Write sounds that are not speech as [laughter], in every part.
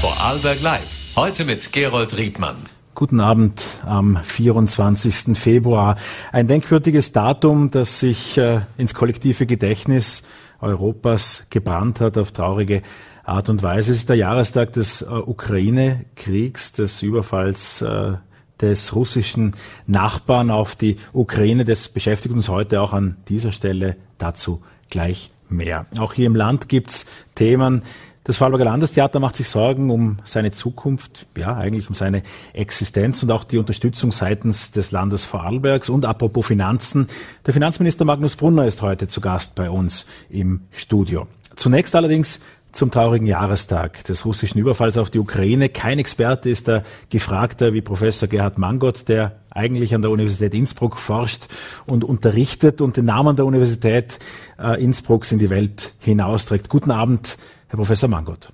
Vorarlberg Live. Heute mit Gerold Riedmann. Guten Abend am 24. Februar. Ein denkwürdiges Datum, das sich äh, ins kollektive Gedächtnis Europas gebrannt hat auf traurige Art und Weise. Es ist der Jahrestag des äh, Ukraine-Kriegs, des Überfalls äh, des russischen Nachbarn auf die Ukraine. Das beschäftigt uns heute auch an dieser Stelle dazu gleich mehr. Auch hier im Land gibt's Themen, das Vorarlberger Landestheater macht sich Sorgen um seine Zukunft, ja, eigentlich um seine Existenz und auch die Unterstützung seitens des Landes Vorarlbergs. Und apropos Finanzen, der Finanzminister Magnus Brunner ist heute zu Gast bei uns im Studio. Zunächst allerdings zum traurigen Jahrestag des russischen Überfalls auf die Ukraine. Kein Experte ist da gefragter wie Professor Gerhard Mangott, der eigentlich an der Universität Innsbruck forscht und unterrichtet und den Namen der Universität äh, Innsbrucks in die Welt hinausträgt. Guten Abend, Herr Professor Mangott.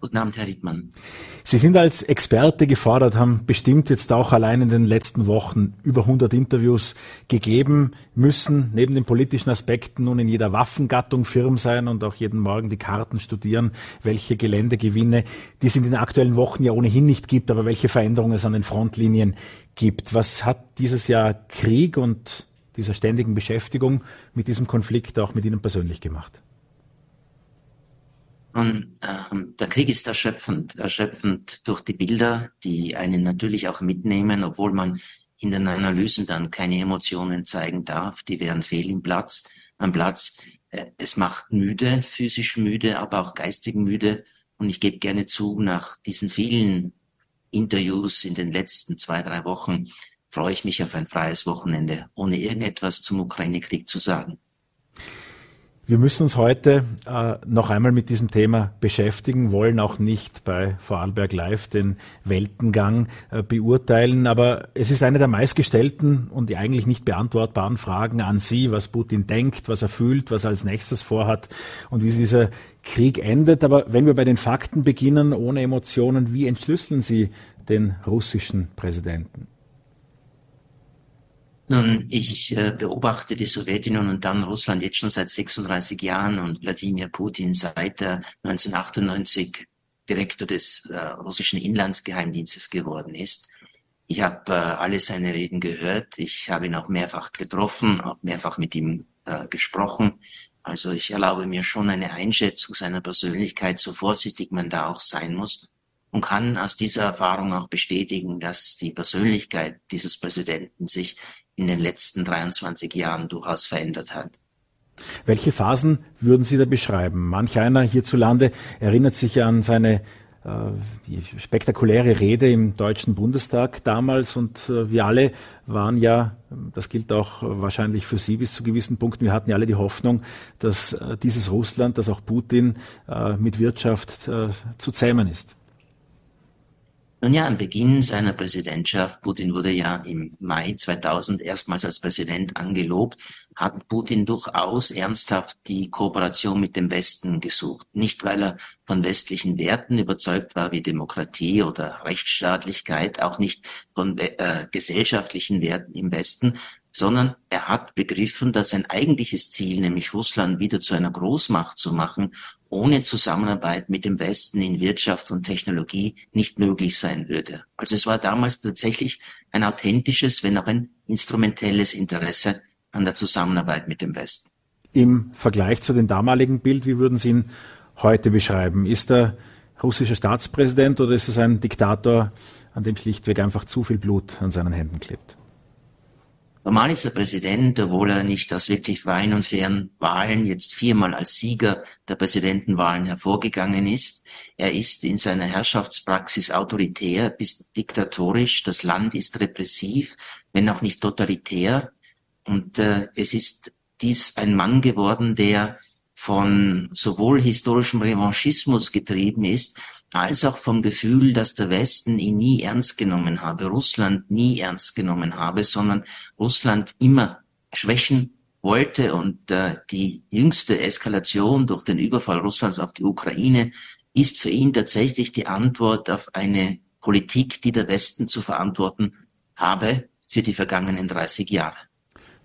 Guten Abend, Herr Riedmann. Sie sind als Experte gefordert, haben bestimmt jetzt auch allein in den letzten Wochen über 100 Interviews gegeben, müssen neben den politischen Aspekten nun in jeder Waffengattung firm sein und auch jeden Morgen die Karten studieren, welche Geländegewinne, die es in den aktuellen Wochen ja ohnehin nicht gibt, aber welche Veränderungen es an den Frontlinien gibt. Was hat dieses Jahr Krieg und dieser ständigen Beschäftigung mit diesem Konflikt auch mit Ihnen persönlich gemacht? Und ähm, der Krieg ist erschöpfend, erschöpfend durch die Bilder, die einen natürlich auch mitnehmen, obwohl man in den Analysen dann keine Emotionen zeigen darf. Die wären fehl im Platz, am Platz. Äh, es macht müde, physisch müde, aber auch geistig müde. Und ich gebe gerne zu, nach diesen vielen Interviews in den letzten zwei, drei Wochen freue ich mich auf ein freies Wochenende, ohne irgendetwas zum Ukraine-Krieg zu sagen. Wir müssen uns heute äh, noch einmal mit diesem Thema beschäftigen, wollen auch nicht bei Vorarlberg Live den Weltengang äh, beurteilen, aber es ist eine der meistgestellten und eigentlich nicht beantwortbaren Fragen an Sie, was Putin denkt, was er fühlt, was er als nächstes vorhat und wie dieser Krieg endet. Aber wenn wir bei den Fakten beginnen, ohne Emotionen, wie entschlüsseln Sie den russischen Präsidenten? Nun, ich äh, beobachte die Sowjetunion und dann Russland jetzt schon seit 36 Jahren und Wladimir Putin seit er 1998 Direktor des äh, russischen Inlandsgeheimdienstes geworden ist. Ich habe äh, alle seine Reden gehört. Ich habe ihn auch mehrfach getroffen, auch mehrfach mit ihm äh, gesprochen. Also ich erlaube mir schon eine Einschätzung seiner Persönlichkeit, so vorsichtig man da auch sein muss und kann aus dieser Erfahrung auch bestätigen, dass die Persönlichkeit dieses Präsidenten sich in den letzten 23 Jahren durchaus verändert hat. Welche Phasen würden Sie da beschreiben? Manch einer hierzulande erinnert sich an seine äh, spektakuläre Rede im Deutschen Bundestag damals und äh, wir alle waren ja, das gilt auch wahrscheinlich für Sie bis zu gewissen Punkten, wir hatten ja alle die Hoffnung, dass äh, dieses Russland, dass auch Putin äh, mit Wirtschaft äh, zu zähmen ist. Nun ja, am Beginn seiner Präsidentschaft, Putin wurde ja im Mai 2000 erstmals als Präsident angelobt, hat Putin durchaus ernsthaft die Kooperation mit dem Westen gesucht. Nicht, weil er von westlichen Werten überzeugt war, wie Demokratie oder Rechtsstaatlichkeit, auch nicht von äh, gesellschaftlichen Werten im Westen, sondern er hat begriffen, dass sein eigentliches Ziel, nämlich Russland wieder zu einer Großmacht zu machen, ohne Zusammenarbeit mit dem Westen in Wirtschaft und Technologie nicht möglich sein würde. Also es war damals tatsächlich ein authentisches, wenn auch ein instrumentelles Interesse an der Zusammenarbeit mit dem Westen. Im Vergleich zu dem damaligen Bild, wie würden Sie ihn heute beschreiben? Ist er russischer Staatspräsident oder ist es ein Diktator, an dem schlichtweg einfach zu viel Blut an seinen Händen klebt? Normal ist der Präsident, obwohl er nicht aus wirklich freien und fairen Wahlen jetzt viermal als Sieger der Präsidentenwahlen hervorgegangen ist. Er ist in seiner Herrschaftspraxis autoritär bis diktatorisch. Das Land ist repressiv, wenn auch nicht totalitär. Und äh, es ist dies ein Mann geworden, der von sowohl historischem Revanchismus getrieben ist, als auch vom Gefühl, dass der Westen ihn nie ernst genommen habe, Russland nie ernst genommen habe, sondern Russland immer schwächen wollte und äh, die jüngste Eskalation durch den Überfall Russlands auf die Ukraine ist für ihn tatsächlich die Antwort auf eine Politik, die der Westen zu verantworten habe für die vergangenen 30 Jahre.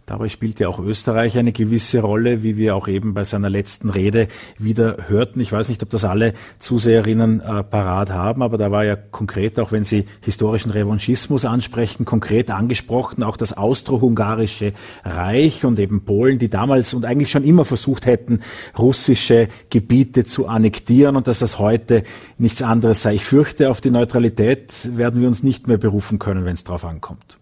Dabei spielt ja auch Österreich eine gewisse Rolle, wie wir auch eben bei seiner letzten Rede wieder hörten. Ich weiß nicht, ob das alle Zuseherinnen äh, parat haben, aber da war ja konkret, auch wenn Sie historischen Revanchismus ansprechen, konkret angesprochen, auch das austro-hungarische Reich und eben Polen, die damals und eigentlich schon immer versucht hätten, russische Gebiete zu annektieren und dass das heute nichts anderes sei. Ich fürchte, auf die Neutralität werden wir uns nicht mehr berufen können, wenn es darauf ankommt.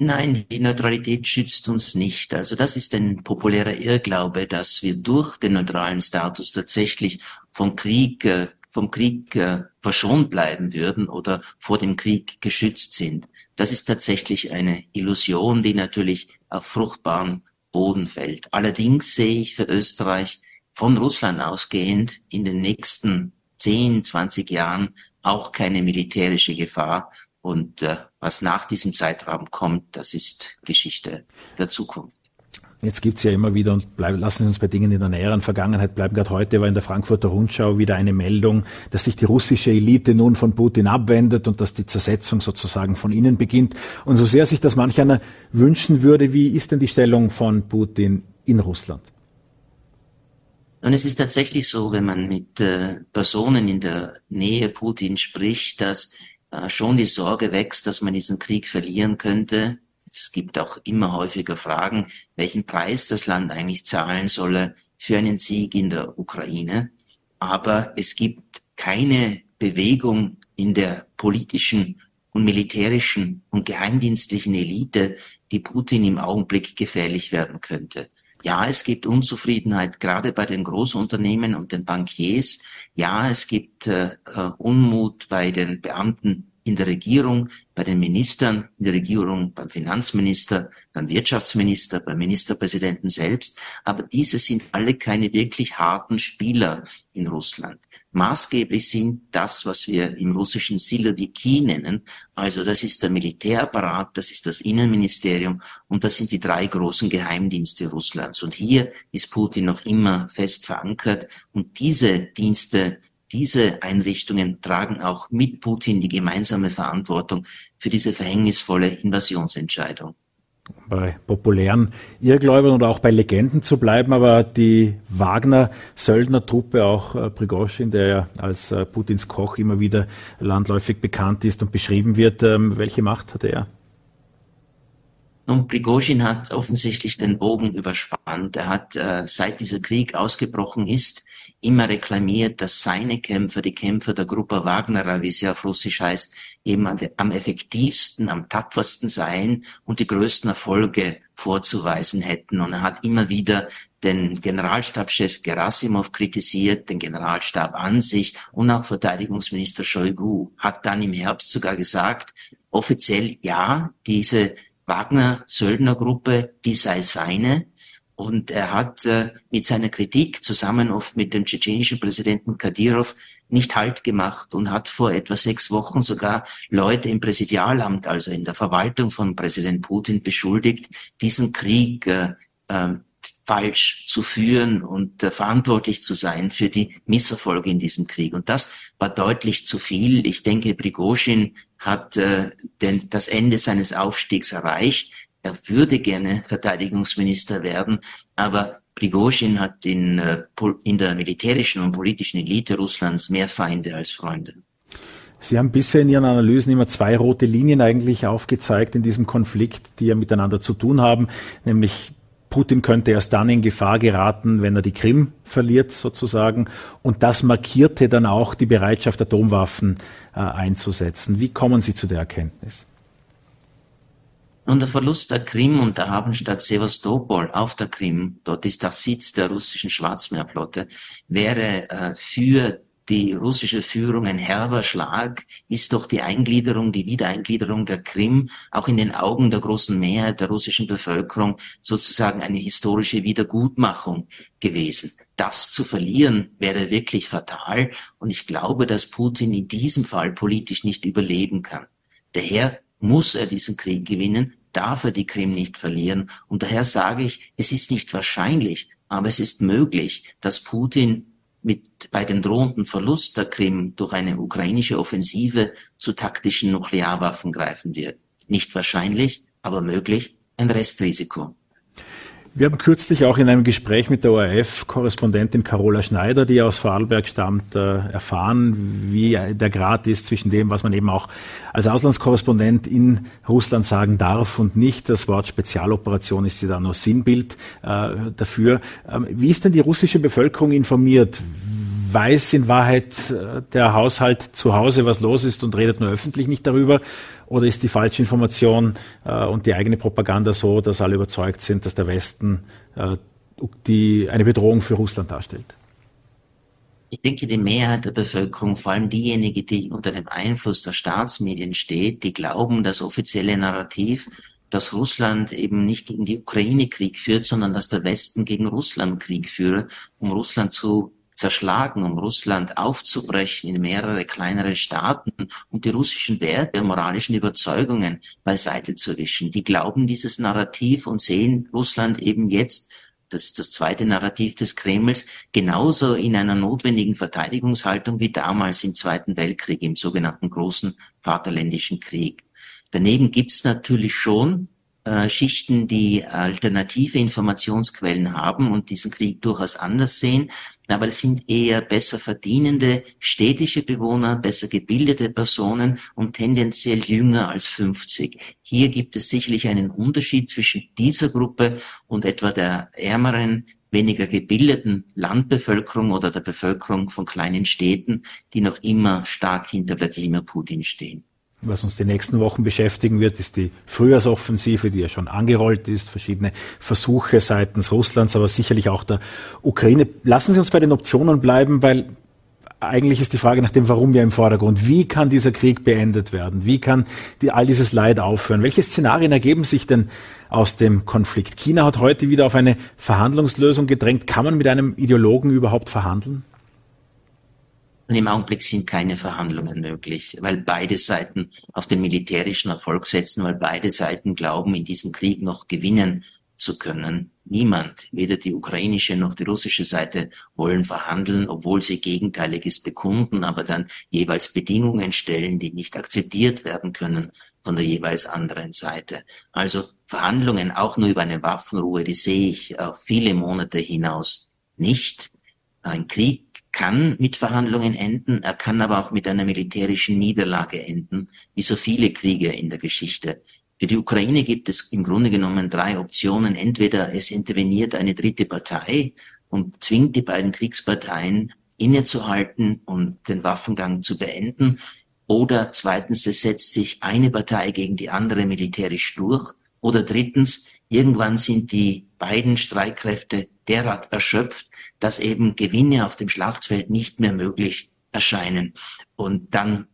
Nein, die Neutralität schützt uns nicht. Also das ist ein populärer Irrglaube, dass wir durch den neutralen Status tatsächlich vom Krieg, äh, vom Krieg äh, verschont bleiben würden oder vor dem Krieg geschützt sind. Das ist tatsächlich eine Illusion, die natürlich auf fruchtbaren Boden fällt. Allerdings sehe ich für Österreich von Russland ausgehend in den nächsten 10, 20 Jahren auch keine militärische Gefahr, und äh, was nach diesem Zeitraum kommt, das ist Geschichte der Zukunft. Jetzt gibt's ja immer wieder und bleib, lassen Sie uns bei Dingen in der näheren Vergangenheit bleiben. Gerade heute war in der Frankfurter Rundschau wieder eine Meldung, dass sich die russische Elite nun von Putin abwendet und dass die Zersetzung sozusagen von innen beginnt. Und so sehr sich das manch einer wünschen würde, wie ist denn die Stellung von Putin in Russland? Und es ist tatsächlich so, wenn man mit äh, Personen in der Nähe Putin spricht, dass schon die Sorge wächst, dass man diesen Krieg verlieren könnte. Es gibt auch immer häufiger Fragen, welchen Preis das Land eigentlich zahlen solle für einen Sieg in der Ukraine. Aber es gibt keine Bewegung in der politischen und militärischen und geheimdienstlichen Elite, die Putin im Augenblick gefährlich werden könnte. Ja, es gibt Unzufriedenheit gerade bei den Großunternehmen und den Bankiers. Ja, es gibt äh, äh, Unmut bei den Beamten in der Regierung, bei den Ministern in der Regierung, beim Finanzminister, beim Wirtschaftsminister, beim Ministerpräsidenten selbst. Aber diese sind alle keine wirklich harten Spieler in Russland maßgeblich sind das, was wir im russischen Siloviki nennen. Also das ist der Militärapparat, das ist das Innenministerium und das sind die drei großen Geheimdienste Russlands. Und hier ist Putin noch immer fest verankert und diese Dienste diese Einrichtungen tragen auch mit Putin die gemeinsame Verantwortung für diese verhängnisvolle Invasionsentscheidung bei populären Irrgläubern oder auch bei Legenden zu bleiben, aber die Wagner-Söldner-Truppe, auch äh, Prigozhin, der ja als äh, Putins Koch immer wieder landläufig bekannt ist und beschrieben wird, ähm, welche Macht hatte er? Nun, Prigozhin hat offensichtlich den Bogen überspannt. Er hat, äh, seit dieser Krieg ausgebrochen ist, immer reklamiert, dass seine Kämpfer, die Kämpfer der Gruppe Wagnerer, wie sie auf Russisch heißt, eben am effektivsten, am tapfersten seien und die größten Erfolge vorzuweisen hätten. Und er hat immer wieder den Generalstabschef Gerasimov kritisiert, den Generalstab an sich und auch Verteidigungsminister Shoigu hat dann im Herbst sogar gesagt, offiziell ja, diese Wagner-Söldnergruppe, die sei seine, und er hat äh, mit seiner Kritik zusammen oft mit dem tschetschenischen Präsidenten Kadyrov nicht Halt gemacht und hat vor etwa sechs Wochen sogar Leute im Präsidialamt, also in der Verwaltung von Präsident Putin, beschuldigt, diesen Krieg äh, äh, falsch zu führen und äh, verantwortlich zu sein für die Misserfolge in diesem Krieg. Und das war deutlich zu viel. Ich denke, Prigozhin hat äh, den, das Ende seines Aufstiegs erreicht. Er würde gerne Verteidigungsminister werden, aber Prigozhin hat in, äh, in der militärischen und politischen Elite Russlands mehr Feinde als Freunde. Sie haben bisher in Ihren Analysen immer zwei rote Linien eigentlich aufgezeigt in diesem Konflikt, die ja miteinander zu tun haben, nämlich Putin könnte erst dann in Gefahr geraten, wenn er die Krim verliert sozusagen. Und das markierte dann auch die Bereitschaft, Atomwaffen äh, einzusetzen. Wie kommen Sie zu der Erkenntnis? Und der Verlust der Krim und der Hafenstadt Sevastopol auf der Krim, dort ist der Sitz der russischen Schwarzmeerflotte, wäre äh, für die russische Führung ein herber Schlag, ist doch die Eingliederung, die Wiedereingliederung der Krim auch in den Augen der großen Mehrheit der russischen Bevölkerung sozusagen eine historische Wiedergutmachung gewesen. Das zu verlieren wäre wirklich fatal und ich glaube, dass Putin in diesem Fall politisch nicht überleben kann. Daher muss er diesen Krieg gewinnen, darf er die Krim nicht verlieren. Und daher sage ich, es ist nicht wahrscheinlich, aber es ist möglich, dass Putin mit bei dem drohenden Verlust der Krim durch eine ukrainische Offensive zu taktischen Nuklearwaffen greifen wird. Nicht wahrscheinlich, aber möglich. ein Restrisiko. Wir haben kürzlich auch in einem Gespräch mit der ORF-Korrespondentin Carola Schneider, die aus Vorarlberg stammt, äh, erfahren, wie der Grad ist zwischen dem, was man eben auch als Auslandskorrespondent in Russland sagen darf und nicht. Das Wort Spezialoperation ist ja da nur Sinnbild äh, dafür. Ähm, wie ist denn die russische Bevölkerung informiert? weiß in Wahrheit äh, der Haushalt zu Hause, was los ist und redet nur öffentlich nicht darüber? Oder ist die falsche Information äh, und die eigene Propaganda so, dass alle überzeugt sind, dass der Westen äh, die, eine Bedrohung für Russland darstellt? Ich denke, die Mehrheit der Bevölkerung, vor allem diejenige, die unter dem Einfluss der Staatsmedien steht, die glauben, das offizielle Narrativ, dass Russland eben nicht gegen die Ukraine Krieg führt, sondern dass der Westen gegen Russland Krieg führe, um Russland zu zerschlagen, um Russland aufzubrechen in mehrere kleinere Staaten und die russischen Werte, moralischen Überzeugungen beiseite zu wischen. Die glauben dieses Narrativ und sehen Russland eben jetzt das ist das zweite Narrativ des Kremls, genauso in einer notwendigen Verteidigungshaltung wie damals im Zweiten Weltkrieg, im sogenannten Großen Vaterländischen Krieg. Daneben gibt's natürlich schon äh, Schichten, die alternative Informationsquellen haben und diesen Krieg durchaus anders sehen. Aber es sind eher besser verdienende städtische Bewohner, besser gebildete Personen und tendenziell jünger als 50. Hier gibt es sicherlich einen Unterschied zwischen dieser Gruppe und etwa der ärmeren, weniger gebildeten Landbevölkerung oder der Bevölkerung von kleinen Städten, die noch immer stark hinter Wladimir Putin stehen. Was uns die nächsten Wochen beschäftigen wird, ist die Frühjahrsoffensive, die ja schon angerollt ist, verschiedene Versuche seitens Russlands, aber sicherlich auch der Ukraine. Lassen Sie uns bei den Optionen bleiben, weil eigentlich ist die Frage nach dem Warum ja im Vordergrund. Wie kann dieser Krieg beendet werden? Wie kann die, all dieses Leid aufhören? Welche Szenarien ergeben sich denn aus dem Konflikt? China hat heute wieder auf eine Verhandlungslösung gedrängt. Kann man mit einem Ideologen überhaupt verhandeln? Und im Augenblick sind keine Verhandlungen möglich, weil beide Seiten auf den militärischen Erfolg setzen, weil beide Seiten glauben, in diesem Krieg noch gewinnen zu können. Niemand, weder die ukrainische noch die russische Seite, wollen verhandeln, obwohl sie Gegenteiliges bekunden, aber dann jeweils Bedingungen stellen, die nicht akzeptiert werden können von der jeweils anderen Seite. Also Verhandlungen auch nur über eine Waffenruhe, die sehe ich auf viele Monate hinaus nicht. Ein Krieg kann mit Verhandlungen enden, er kann aber auch mit einer militärischen Niederlage enden, wie so viele Kriege in der Geschichte. Für die Ukraine gibt es im Grunde genommen drei Optionen. Entweder es interveniert eine dritte Partei und zwingt die beiden Kriegsparteien innezuhalten und den Waffengang zu beenden. Oder zweitens, es setzt sich eine Partei gegen die andere militärisch durch. Oder drittens, irgendwann sind die beiden Streitkräfte derart erschöpft, dass eben Gewinne auf dem Schlachtfeld nicht mehr möglich erscheinen. Und dann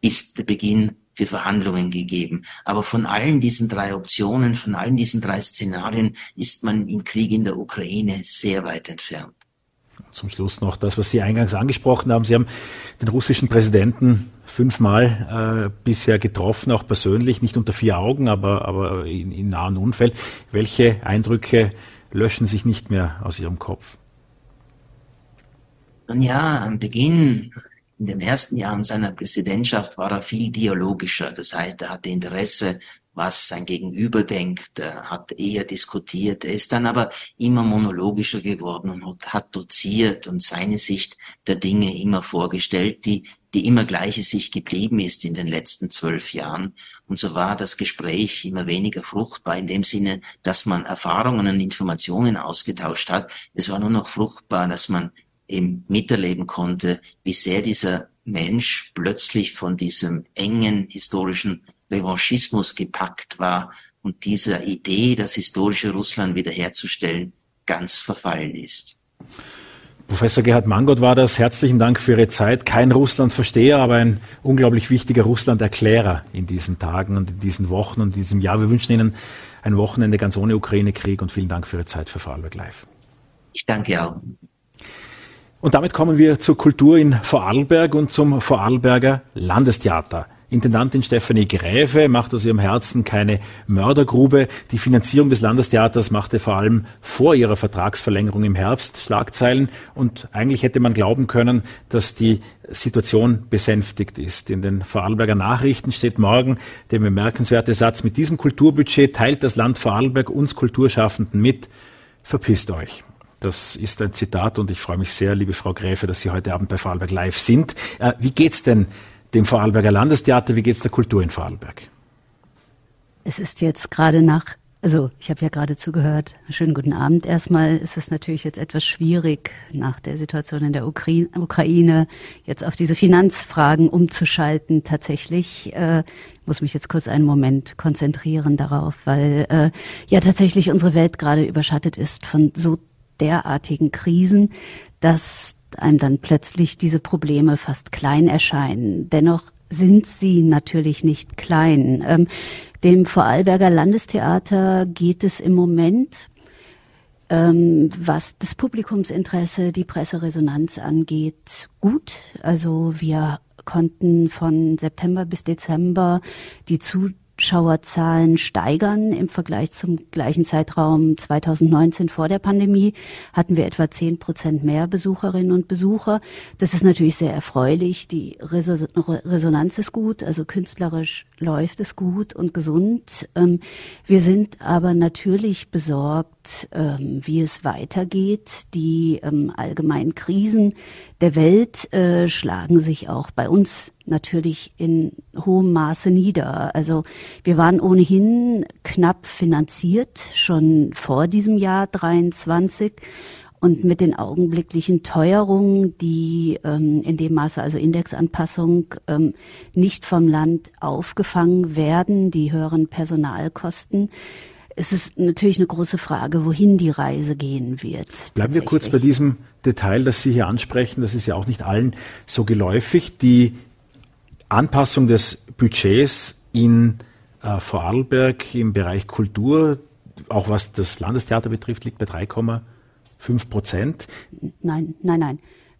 ist der Beginn für Verhandlungen gegeben. Aber von allen diesen drei Optionen, von allen diesen drei Szenarien ist man im Krieg in der Ukraine sehr weit entfernt. Zum Schluss noch das, was Sie eingangs angesprochen haben. Sie haben den russischen Präsidenten fünfmal äh, bisher getroffen, auch persönlich, nicht unter vier Augen, aber, aber in, in nahen Umfeld. Welche Eindrücke löschen sich nicht mehr aus Ihrem Kopf? Nun ja, am Beginn, in den ersten Jahren seiner Präsidentschaft war er viel dialogischer. Das heißt, er hatte Interesse, was sein Gegenüber denkt, er hat eher diskutiert. Er ist dann aber immer monologischer geworden und hat doziert und seine Sicht der Dinge immer vorgestellt, die die immer gleiche sich geblieben ist in den letzten zwölf Jahren. Und so war das Gespräch immer weniger fruchtbar in dem Sinne, dass man Erfahrungen und Informationen ausgetauscht hat. Es war nur noch fruchtbar, dass man eben miterleben konnte, wie sehr dieser Mensch plötzlich von diesem engen historischen Revanchismus gepackt war und dieser Idee, das historische Russland wiederherzustellen, ganz verfallen ist. Professor Gerhard Mangott war das. Herzlichen Dank für Ihre Zeit. Kein Russlandversteher, aber ein unglaublich wichtiger Russlanderklärer in diesen Tagen und in diesen Wochen und in diesem Jahr. Wir wünschen Ihnen ein Wochenende ganz ohne Ukraine-Krieg und vielen Dank für Ihre Zeit für Vorarlberg Live. Ich danke auch. Und damit kommen wir zur Kultur in Vorarlberg und zum Vorarlberger Landestheater. Intendantin Stefanie Gräfe macht aus ihrem Herzen keine Mördergrube. Die Finanzierung des Landestheaters machte vor allem vor ihrer Vertragsverlängerung im Herbst Schlagzeilen und eigentlich hätte man glauben können, dass die Situation besänftigt ist. In den Vorarlberger Nachrichten steht morgen der bemerkenswerte Satz, mit diesem Kulturbudget teilt das Land Vorarlberg uns Kulturschaffenden mit, verpisst euch. Das ist ein Zitat und ich freue mich sehr, liebe Frau Gräfe, dass Sie heute Abend bei Vorarlberg Live sind. Äh, wie geht's denn dem Vorarlberger Landestheater? Wie geht's der Kultur in Vorarlberg? Es ist jetzt gerade nach, also ich habe ja gerade zugehört, schönen guten Abend. Erstmal ist es natürlich jetzt etwas schwierig, nach der Situation in der Ukraine jetzt auf diese Finanzfragen umzuschalten. Tatsächlich äh, muss mich jetzt kurz einen Moment konzentrieren darauf, weil äh, ja tatsächlich unsere Welt gerade überschattet ist von so derartigen Krisen, dass einem dann plötzlich diese Probleme fast klein erscheinen. Dennoch sind sie natürlich nicht klein. Ähm, dem Vorarlberger Landestheater geht es im Moment, ähm, was das Publikumsinteresse, die Presseresonanz angeht, gut. Also wir konnten von September bis Dezember die zu Zuschauerzahlen steigern. Im Vergleich zum gleichen Zeitraum 2019 vor der Pandemie hatten wir etwa 10 Prozent mehr Besucherinnen und Besucher. Das ist natürlich sehr erfreulich. Die Resonanz ist gut, also künstlerisch läuft es gut und gesund. Ähm, wir sind aber natürlich besorgt, ähm, wie es weitergeht. Die ähm, allgemeinen Krisen der Welt äh, schlagen sich auch bei uns natürlich in hohem Maße nieder. Also wir waren ohnehin knapp finanziert, schon vor diesem Jahr 23. Und mit den augenblicklichen Teuerungen, die ähm, in dem Maße, also Indexanpassung, ähm, nicht vom Land aufgefangen werden, die höheren Personalkosten, es ist natürlich eine große Frage, wohin die Reise gehen wird. Bleiben wir kurz bei diesem Detail, das Sie hier ansprechen. Das ist ja auch nicht allen so geläufig. Die Anpassung des Budgets in äh, Vorarlberg im Bereich Kultur, auch was das Landestheater betrifft, liegt bei 3,5 Prozent. Nein, nein, nein.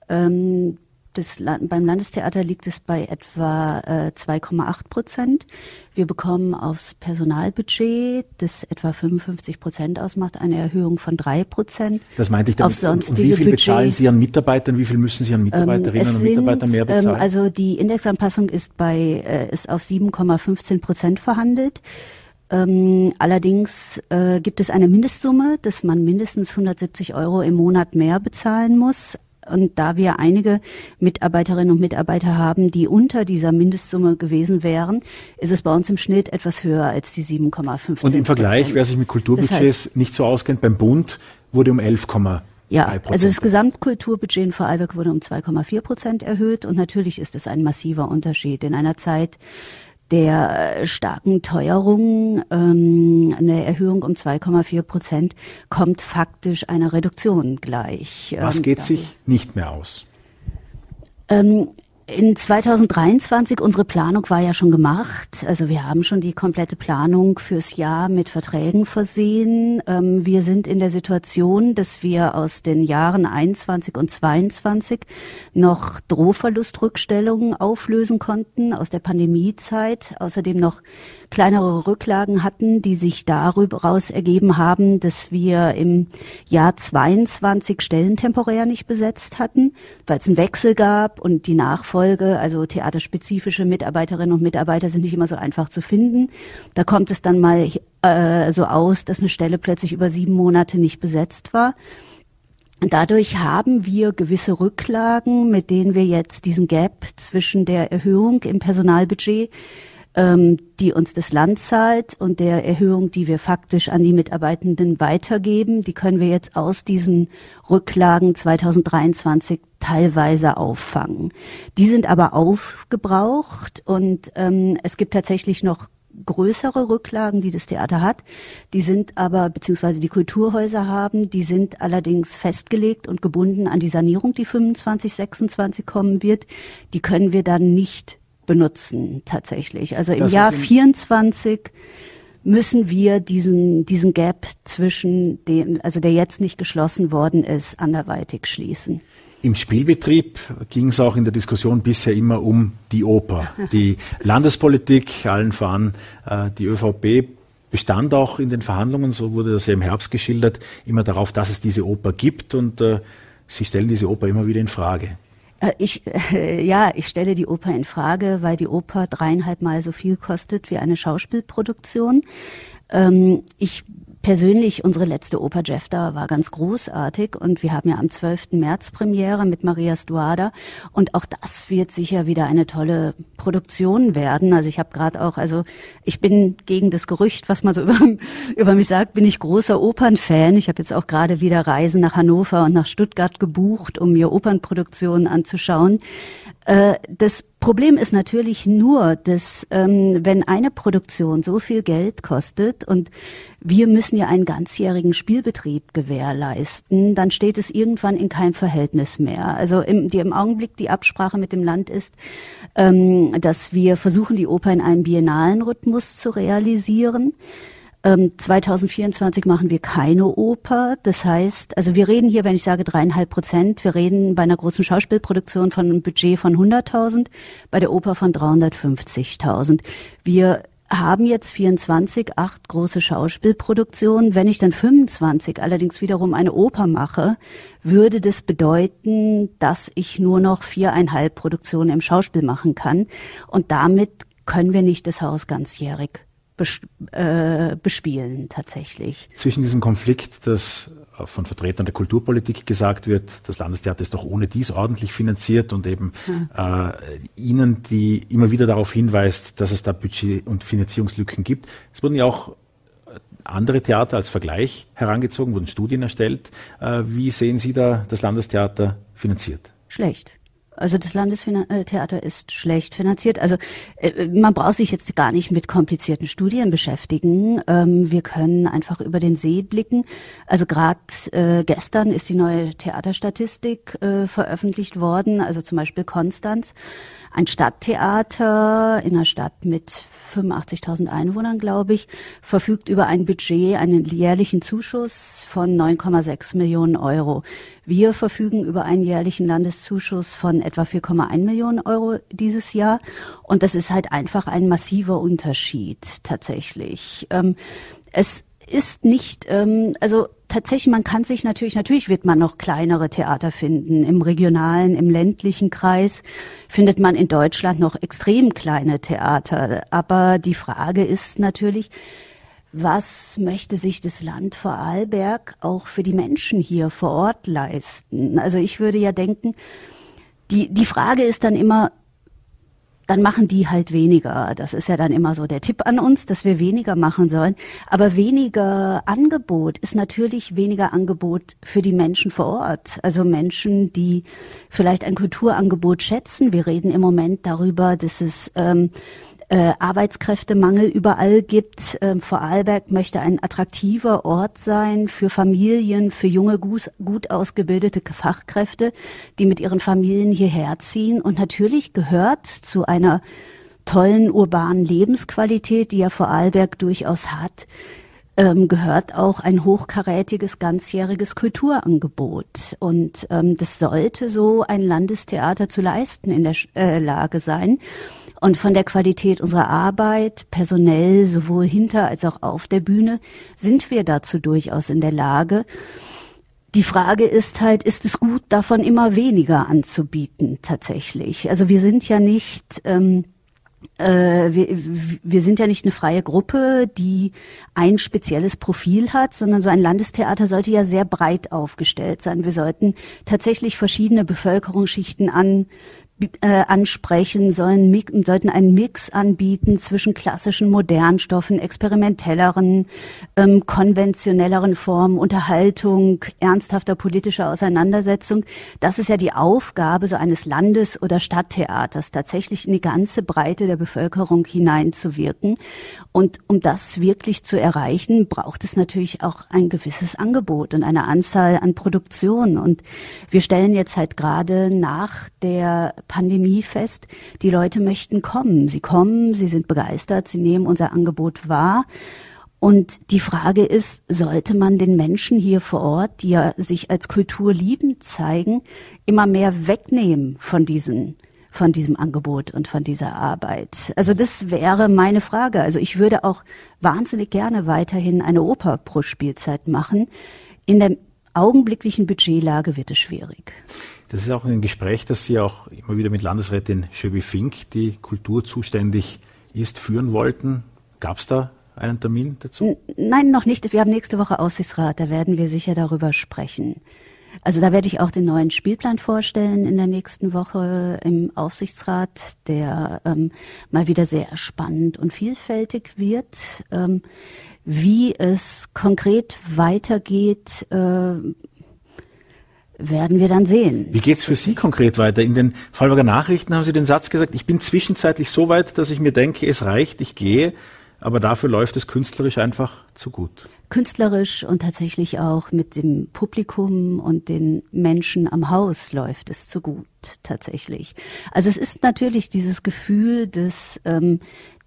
Ähm, das, beim Landestheater liegt es bei etwa äh, 2,8 Prozent. Wir bekommen aufs Personalbudget, das etwa 55 Prozent ausmacht, eine Erhöhung von drei Prozent. Das meinte ich damit. Und, und wie viel Budget, bezahlen Sie an Mitarbeitern? Wie viel müssen Sie an Mitarbeiterinnen ähm, und Mitarbeitern mehr bezahlen? Ähm, also die Indexanpassung ist bei äh, ist auf 7,15 Prozent verhandelt. Ähm, allerdings äh, gibt es eine Mindestsumme, dass man mindestens 170 Euro im Monat mehr bezahlen muss. Und da wir einige Mitarbeiterinnen und Mitarbeiter haben, die unter dieser Mindestsumme gewesen wären, ist es bei uns im Schnitt etwas höher als die 7,5. Und im Vergleich, wer sich mit Kulturbudgets das heißt, nicht so auskennt, beim Bund wurde um 11, ja, also das Gesamtkulturbudget in Vorarlberg wurde um 2,4 Prozent erhöht und natürlich ist es ein massiver Unterschied in einer Zeit, der starken Teuerung, ähm, eine Erhöhung um 2,4 Prozent, kommt faktisch einer Reduktion gleich. Was ähm, geht sich nicht mehr aus? In 2023, unsere Planung war ja schon gemacht. Also wir haben schon die komplette Planung fürs Jahr mit Verträgen versehen. Ähm, wir sind in der Situation, dass wir aus den Jahren 21 und 22 noch Drohverlustrückstellungen auflösen konnten aus der Pandemiezeit. Außerdem noch kleinere Rücklagen hatten, die sich daraus ergeben haben, dass wir im Jahr 22 Stellen temporär nicht besetzt hatten, weil es einen Wechsel gab und die Nachfolge, also theaterspezifische Mitarbeiterinnen und Mitarbeiter sind nicht immer so einfach zu finden. Da kommt es dann mal äh, so aus, dass eine Stelle plötzlich über sieben Monate nicht besetzt war. Dadurch haben wir gewisse Rücklagen, mit denen wir jetzt diesen Gap zwischen der Erhöhung im Personalbudget ähm, die uns das Land zahlt und der Erhöhung, die wir faktisch an die Mitarbeitenden weitergeben, die können wir jetzt aus diesen Rücklagen 2023 teilweise auffangen. Die sind aber aufgebraucht und ähm, es gibt tatsächlich noch größere Rücklagen, die das Theater hat. Die sind aber, beziehungsweise die Kulturhäuser haben, die sind allerdings festgelegt und gebunden an die Sanierung, die 25, 26 kommen wird. Die können wir dann nicht benutzen tatsächlich. Also im das Jahr 24 müssen wir diesen, diesen Gap zwischen dem, also der jetzt nicht geschlossen worden ist, anderweitig schließen. Im Spielbetrieb ging es auch in der Diskussion bisher immer um die Oper. [laughs] Die Landespolitik, allen voran äh, die ÖVP, bestand auch in den Verhandlungen, so wurde das ja im Herbst geschildert, immer darauf, dass es diese Oper gibt und äh, Sie stellen diese Oper immer wieder in Frage. Äh, ich, äh, ja, ich stelle die Oper in Frage, weil die Oper dreieinhalb Mal so viel kostet wie eine Schauspielproduktion. Ähm, ich persönlich, unsere letzte Oper Jefta war ganz großartig und wir haben ja am 12. März Premiere mit Maria Stuada und auch das wird sicher wieder eine tolle Produktion werden. Also ich habe gerade auch, also ich bin gegen das Gerücht, was man so [laughs] über, über mich sagt, bin ich großer Opernfan. Ich habe jetzt auch gerade wieder Reisen nach Hannover und nach Stuttgart gebucht, um mir Opernproduktionen anzuschauen. Äh, das Problem ist natürlich nur, dass ähm, wenn eine Produktion so viel Geld kostet und wir müssen ja einen ganzjährigen Spielbetrieb gewährleisten, dann steht es irgendwann in keinem Verhältnis mehr. Also im, die, im Augenblick die Absprache mit dem Land ist, ähm, dass wir versuchen, die Oper in einem biennalen Rhythmus zu realisieren. 2024 ähm, machen wir keine Oper. Das heißt, also wir reden hier, wenn ich sage dreieinhalb Prozent, wir reden bei einer großen Schauspielproduktion von einem Budget von 100.000, bei der Oper von 350.000. Wir haben jetzt 24, acht große Schauspielproduktionen. Wenn ich dann 25 allerdings wiederum eine Oper mache, würde das bedeuten, dass ich nur noch viereinhalb Produktionen im Schauspiel machen kann. Und damit können wir nicht das Haus ganzjährig äh, bespielen tatsächlich. Zwischen diesem Konflikt, dass von Vertretern der Kulturpolitik gesagt wird, das Landestheater ist doch ohne dies ordentlich finanziert und eben hm. äh, Ihnen, die immer wieder darauf hinweist, dass es da Budget- und Finanzierungslücken gibt. Es wurden ja auch andere Theater als Vergleich herangezogen, wurden Studien erstellt. Äh, wie sehen Sie da das Landestheater finanziert? Schlecht. Also das Landestheater ist schlecht finanziert. Also äh, man braucht sich jetzt gar nicht mit komplizierten Studien beschäftigen. Ähm, wir können einfach über den See blicken. Also gerade äh, gestern ist die neue Theaterstatistik äh, veröffentlicht worden. Also zum Beispiel Konstanz ein Stadttheater in einer Stadt mit 85.000 Einwohnern, glaube ich, verfügt über ein Budget, einen jährlichen Zuschuss von 9,6 Millionen Euro. Wir verfügen über einen jährlichen Landeszuschuss von etwa 4,1 Millionen Euro dieses Jahr. Und das ist halt einfach ein massiver Unterschied tatsächlich. Ähm, es ist nicht, ähm, also tatsächlich, man kann sich natürlich, natürlich wird man noch kleinere Theater finden. Im regionalen, im ländlichen Kreis findet man in Deutschland noch extrem kleine Theater. Aber die Frage ist natürlich, was möchte sich das Land Vorarlberg auch für die Menschen hier vor Ort leisten? Also ich würde ja denken, die, die Frage ist dann immer, dann machen die halt weniger. Das ist ja dann immer so der Tipp an uns, dass wir weniger machen sollen. Aber weniger Angebot ist natürlich weniger Angebot für die Menschen vor Ort. Also Menschen, die vielleicht ein Kulturangebot schätzen. Wir reden im Moment darüber, dass es ähm, äh, Arbeitskräftemangel überall gibt. Ähm, Vorarlberg möchte ein attraktiver Ort sein für Familien, für junge, gut, ausgebildete Fachkräfte, die mit ihren Familien hierher ziehen. Und natürlich gehört zu einer tollen urbanen Lebensqualität, die ja Vorarlberg durchaus hat, ähm, gehört auch ein hochkarätiges ganzjähriges Kulturangebot. Und ähm, das sollte so ein Landestheater zu leisten in der äh, Lage sein. Und von der Qualität unserer Arbeit, personell, sowohl hinter als auch auf der Bühne, sind wir dazu durchaus in der Lage. Die Frage ist halt, ist es gut, davon immer weniger anzubieten tatsächlich? Also wir sind ja nicht, ähm, äh, wir, wir sind ja nicht eine freie Gruppe, die ein spezielles Profil hat, sondern so ein Landestheater sollte ja sehr breit aufgestellt sein. Wir sollten tatsächlich verschiedene Bevölkerungsschichten an äh, ansprechen, sollen, sollten einen Mix anbieten zwischen klassischen Modernstoffen, experimentelleren, ähm, konventionelleren Formen, Unterhaltung, ernsthafter politischer Auseinandersetzung. Das ist ja die Aufgabe so eines Landes- oder Stadttheaters, tatsächlich in die ganze Breite der Bevölkerung hineinzuwirken. Und um das wirklich zu erreichen, braucht es natürlich auch ein gewisses Angebot und eine Anzahl an Produktionen. Und wir stellen jetzt halt gerade nach der Pandemie fest, die Leute möchten kommen. Sie kommen, sie sind begeistert, sie nehmen unser Angebot wahr. Und die Frage ist, sollte man den Menschen hier vor Ort, die ja sich als kulturliebend zeigen, immer mehr wegnehmen von diesen von diesem Angebot und von dieser Arbeit? Also das wäre meine Frage. Also ich würde auch wahnsinnig gerne weiterhin eine Oper pro Spielzeit machen. In der augenblicklichen Budgetlage wird es schwierig. Das ist auch ein Gespräch, das Sie auch immer wieder mit Landesrätin Schöbi Fink, die kulturzuständig ist, führen wollten. Gab es da einen Termin dazu? Nein, noch nicht. Wir haben nächste Woche Aussichtsrat, da werden wir sicher darüber sprechen. Also da werde ich auch den neuen Spielplan vorstellen in der nächsten Woche im Aufsichtsrat, der ähm, mal wieder sehr spannend und vielfältig wird. Ähm, wie es konkret weitergeht, äh, werden wir dann sehen. Wie geht's für Sie konkret weiter? In den Fallberger Nachrichten haben Sie den Satz gesagt, ich bin zwischenzeitlich so weit, dass ich mir denke, es reicht, ich gehe aber dafür läuft es künstlerisch einfach zu gut. Künstlerisch und tatsächlich auch mit dem Publikum und den Menschen am Haus läuft es zu gut, tatsächlich. Also es ist natürlich dieses Gefühl des ähm,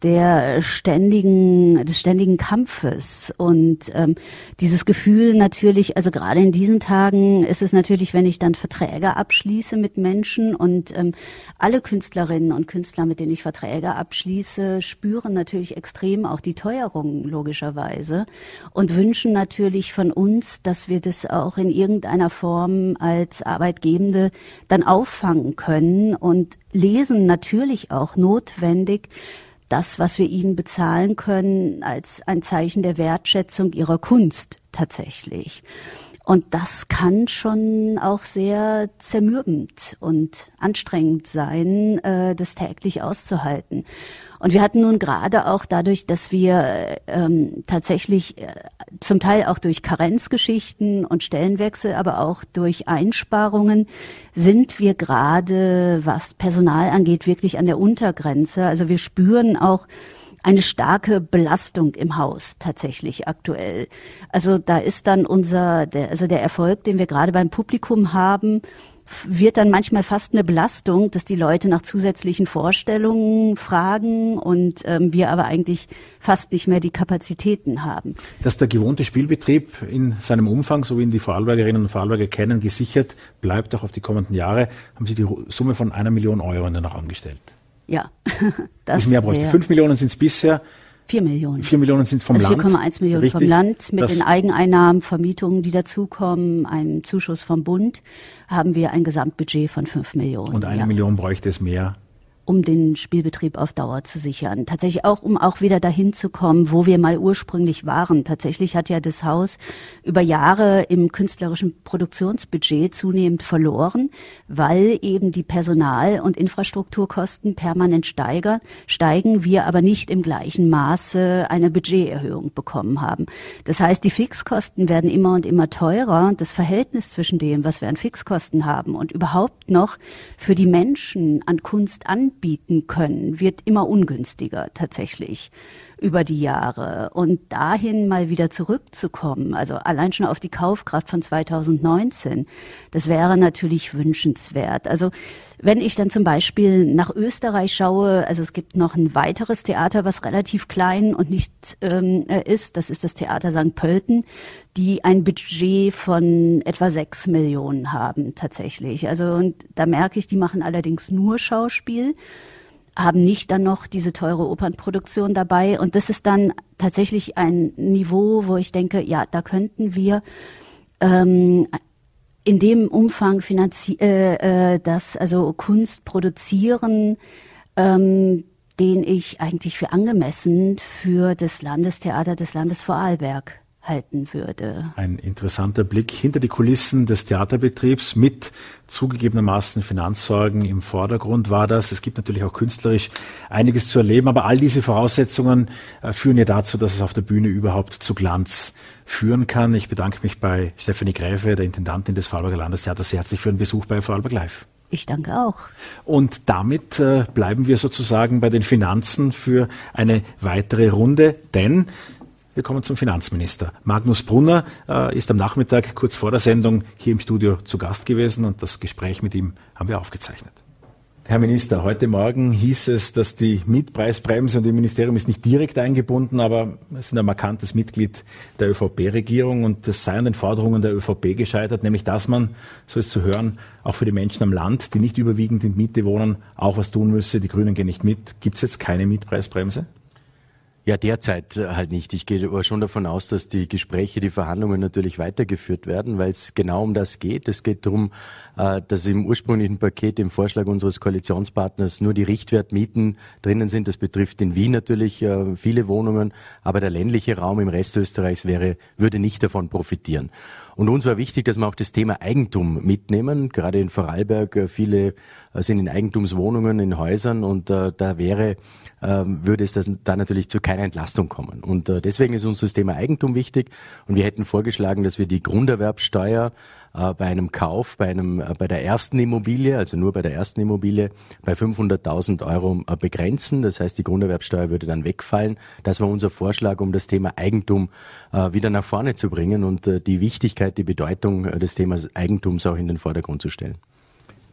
der ständigen, des ständigen Kampfes und ähm, dieses Gefühl natürlich, also gerade in diesen Tagen ist es natürlich, wenn ich dann Verträge abschließe mit Menschen und ähm, alle Künstlerinnen und Künstler, mit denen ich Verträge abschließe, spüren natürlich extrem auch die Teuerung logischerweise und wünschen natürlich von uns, dass wir das auch in irgendeiner Form als Arbeitgebende dann auffangen können und lesen natürlich auch notwendig das, was wir ihnen bezahlen können, als ein Zeichen der Wertschätzung ihrer Kunst tatsächlich. Und das kann schon auch sehr zermürbend und anstrengend sein, äh, das täglich auszuhalten. Und wir hatten nun gerade auch dadurch, dass wir ähm, tatsächlich äh, zum Teil auch durch Karenzgeschichten und Stellenwechsel, aber auch durch Einsparungen sind wir gerade, was Personal angeht, wirklich an der Untergrenze. Also wir spüren auch eine starke Belastung im Haus tatsächlich aktuell. Also da ist dann unser, der, also der Erfolg, den wir gerade beim Publikum haben, wird dann manchmal fast eine Belastung, dass die Leute nach zusätzlichen Vorstellungen fragen und ähm, wir aber eigentlich fast nicht mehr die Kapazitäten haben. Dass der gewohnte Spielbetrieb in seinem Umfang, so wie ihn die Vorarlbergerinnen und Vorarlberger kennen, gesichert bleibt auch auf die kommenden Jahre, haben Sie die Summe von einer Million Euro dann auch angestellt. Ja, [laughs] das ist mehr bräuchte. Fünf Millionen sind es bisher. Vier Millionen. Vier Millionen sind vom also Land. 4,1 Millionen Richtig. vom Land mit das den Eigeneinnahmen, Vermietungen, die dazukommen, einem Zuschuss vom Bund, haben wir ein Gesamtbudget von fünf Millionen. Und eine ja. Million bräuchte es mehr um den Spielbetrieb auf Dauer zu sichern. Tatsächlich auch, um auch wieder dahin zu kommen, wo wir mal ursprünglich waren. Tatsächlich hat ja das Haus über Jahre im künstlerischen Produktionsbudget zunehmend verloren, weil eben die Personal- und Infrastrukturkosten permanent steigern, steigen, wir aber nicht im gleichen Maße eine Budgeterhöhung bekommen haben. Das heißt, die Fixkosten werden immer und immer teurer. Das Verhältnis zwischen dem, was wir an Fixkosten haben und überhaupt noch für die Menschen an Kunst an anbieten können, wird immer ungünstiger tatsächlich über die Jahre. Und dahin mal wieder zurückzukommen, also allein schon auf die Kaufkraft von 2019, das wäre natürlich wünschenswert. Also wenn ich dann zum Beispiel nach Österreich schaue, also es gibt noch ein weiteres Theater, was relativ klein und nicht ähm, ist, das ist das Theater St. Pölten, die ein Budget von etwa sechs Millionen haben tatsächlich. Also und da merke ich, die machen allerdings nur Schauspiel haben nicht dann noch diese teure Opernproduktion dabei. Und das ist dann tatsächlich ein Niveau, wo ich denke, ja, da könnten wir ähm, in dem Umfang finanzi äh, äh, das also Kunst produzieren, ähm, den ich eigentlich für angemessen für das Landestheater des Landes Vorarlberg halten würde. Ein interessanter Blick hinter die Kulissen des Theaterbetriebs mit zugegebenermaßen Finanzsorgen im Vordergrund war das. Es gibt natürlich auch künstlerisch einiges zu erleben, aber all diese Voraussetzungen äh, führen ja dazu, dass es auf der Bühne überhaupt zu Glanz führen kann. Ich bedanke mich bei Stephanie Gräfe, der Intendantin des Vorarlberger Landestheaters, sehr herzlich für den Besuch bei Vorarlberg Live. Ich danke auch. Und damit äh, bleiben wir sozusagen bei den Finanzen für eine weitere Runde, denn wir kommen zum Finanzminister. Magnus Brunner äh, ist am Nachmittag kurz vor der Sendung hier im Studio zu Gast gewesen und das Gespräch mit ihm haben wir aufgezeichnet. Herr Minister, heute Morgen hieß es, dass die Mietpreisbremse und das Ministerium ist nicht direkt eingebunden, aber es ist ein markantes Mitglied der ÖVP-Regierung und das sei an den Forderungen der ÖVP gescheitert, nämlich dass man, so ist zu hören, auch für die Menschen am Land, die nicht überwiegend in Miete wohnen, auch was tun müsse. Die Grünen gehen nicht mit. Gibt es jetzt keine Mietpreisbremse? Ja, derzeit äh, halt nicht. Ich gehe aber schon davon aus, dass die Gespräche, die Verhandlungen natürlich weitergeführt werden, weil es genau um das geht. Es geht darum, äh, dass im ursprünglichen Paket, im Vorschlag unseres Koalitionspartners nur die Richtwertmieten drinnen sind. Das betrifft in Wien natürlich äh, viele Wohnungen, aber der ländliche Raum im Rest Österreichs wäre, würde nicht davon profitieren. Und uns war wichtig, dass wir auch das Thema Eigentum mitnehmen. Gerade in Vorarlberg, äh, viele äh, sind in Eigentumswohnungen, in Häusern und äh, da wäre, äh, würde es das, da natürlich zu keiner Entlastung kommen. Und äh, deswegen ist uns das Thema Eigentum wichtig und wir hätten vorgeschlagen, dass wir die Grunderwerbsteuer äh, bei einem Kauf, bei einem, äh, bei der ersten Immobilie, also nur bei der ersten Immobilie, bei 500.000 Euro äh, begrenzen. Das heißt, die Grunderwerbsteuer würde dann wegfallen. Das war unser Vorschlag, um das Thema Eigentum wieder nach vorne zu bringen und die Wichtigkeit, die Bedeutung des Themas Eigentums auch in den Vordergrund zu stellen.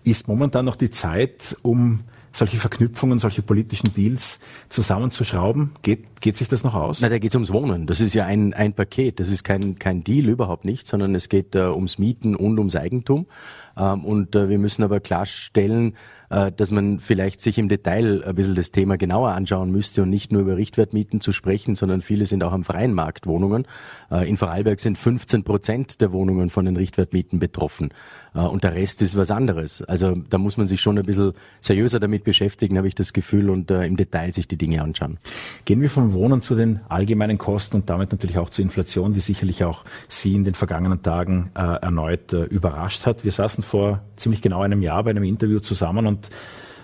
Ist momentan noch die Zeit, um solche Verknüpfungen, solche politischen Deals zusammenzuschrauben? Geht, geht sich das noch aus? Na, da geht es ums Wohnen. Das ist ja ein, ein Paket. Das ist kein, kein Deal, überhaupt nicht, sondern es geht äh, ums Mieten und ums Eigentum. Ähm, und äh, wir müssen aber klarstellen, äh, dass man vielleicht sich im Detail ein bisschen das Thema genauer anschauen müsste und nicht nur über Richtwertmieten zu sprechen, sondern viele sind auch am freien Markt Wohnungen. Äh, in Vorarlberg sind 15 Prozent der Wohnungen von den Richtwertmieten betroffen und der Rest ist was anderes. Also da muss man sich schon ein bisschen seriöser damit beschäftigen, habe ich das Gefühl, und im Detail sich die Dinge anschauen. Gehen wir vom Wohnen zu den allgemeinen Kosten und damit natürlich auch zur Inflation, die sicherlich auch Sie in den vergangenen Tagen erneut überrascht hat. Wir saßen vor ziemlich genau einem Jahr bei einem Interview zusammen und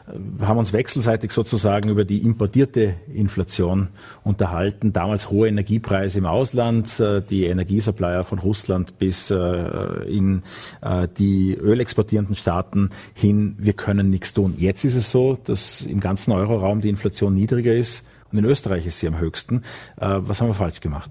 äh, haben uns wechselseitig sozusagen über die importierte Inflation unterhalten. Damals hohe Energiepreise im Ausland, äh, die Energiesupplier von Russland bis äh, in die ölexportierenden Staaten hin. Wir können nichts tun. Jetzt ist es so, dass im ganzen Euroraum die Inflation niedriger ist und in Österreich ist sie am höchsten. Was haben wir falsch gemacht?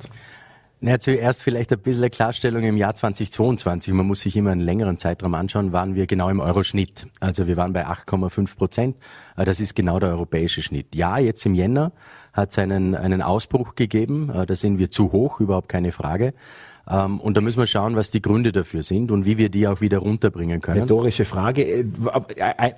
Na, zuerst vielleicht ein bisschen Klarstellung im Jahr 2022. Man muss sich immer einen längeren Zeitraum anschauen, waren wir genau im Euroschnitt. Also wir waren bei 8,5 Prozent. Das ist genau der europäische Schnitt. Ja, jetzt im Jänner hat es einen, einen Ausbruch gegeben. Äh, da sind wir zu hoch, überhaupt keine Frage. Ähm, und da müssen wir schauen, was die Gründe dafür sind und wie wir die auch wieder runterbringen können. Rhetorische Frage. Äh,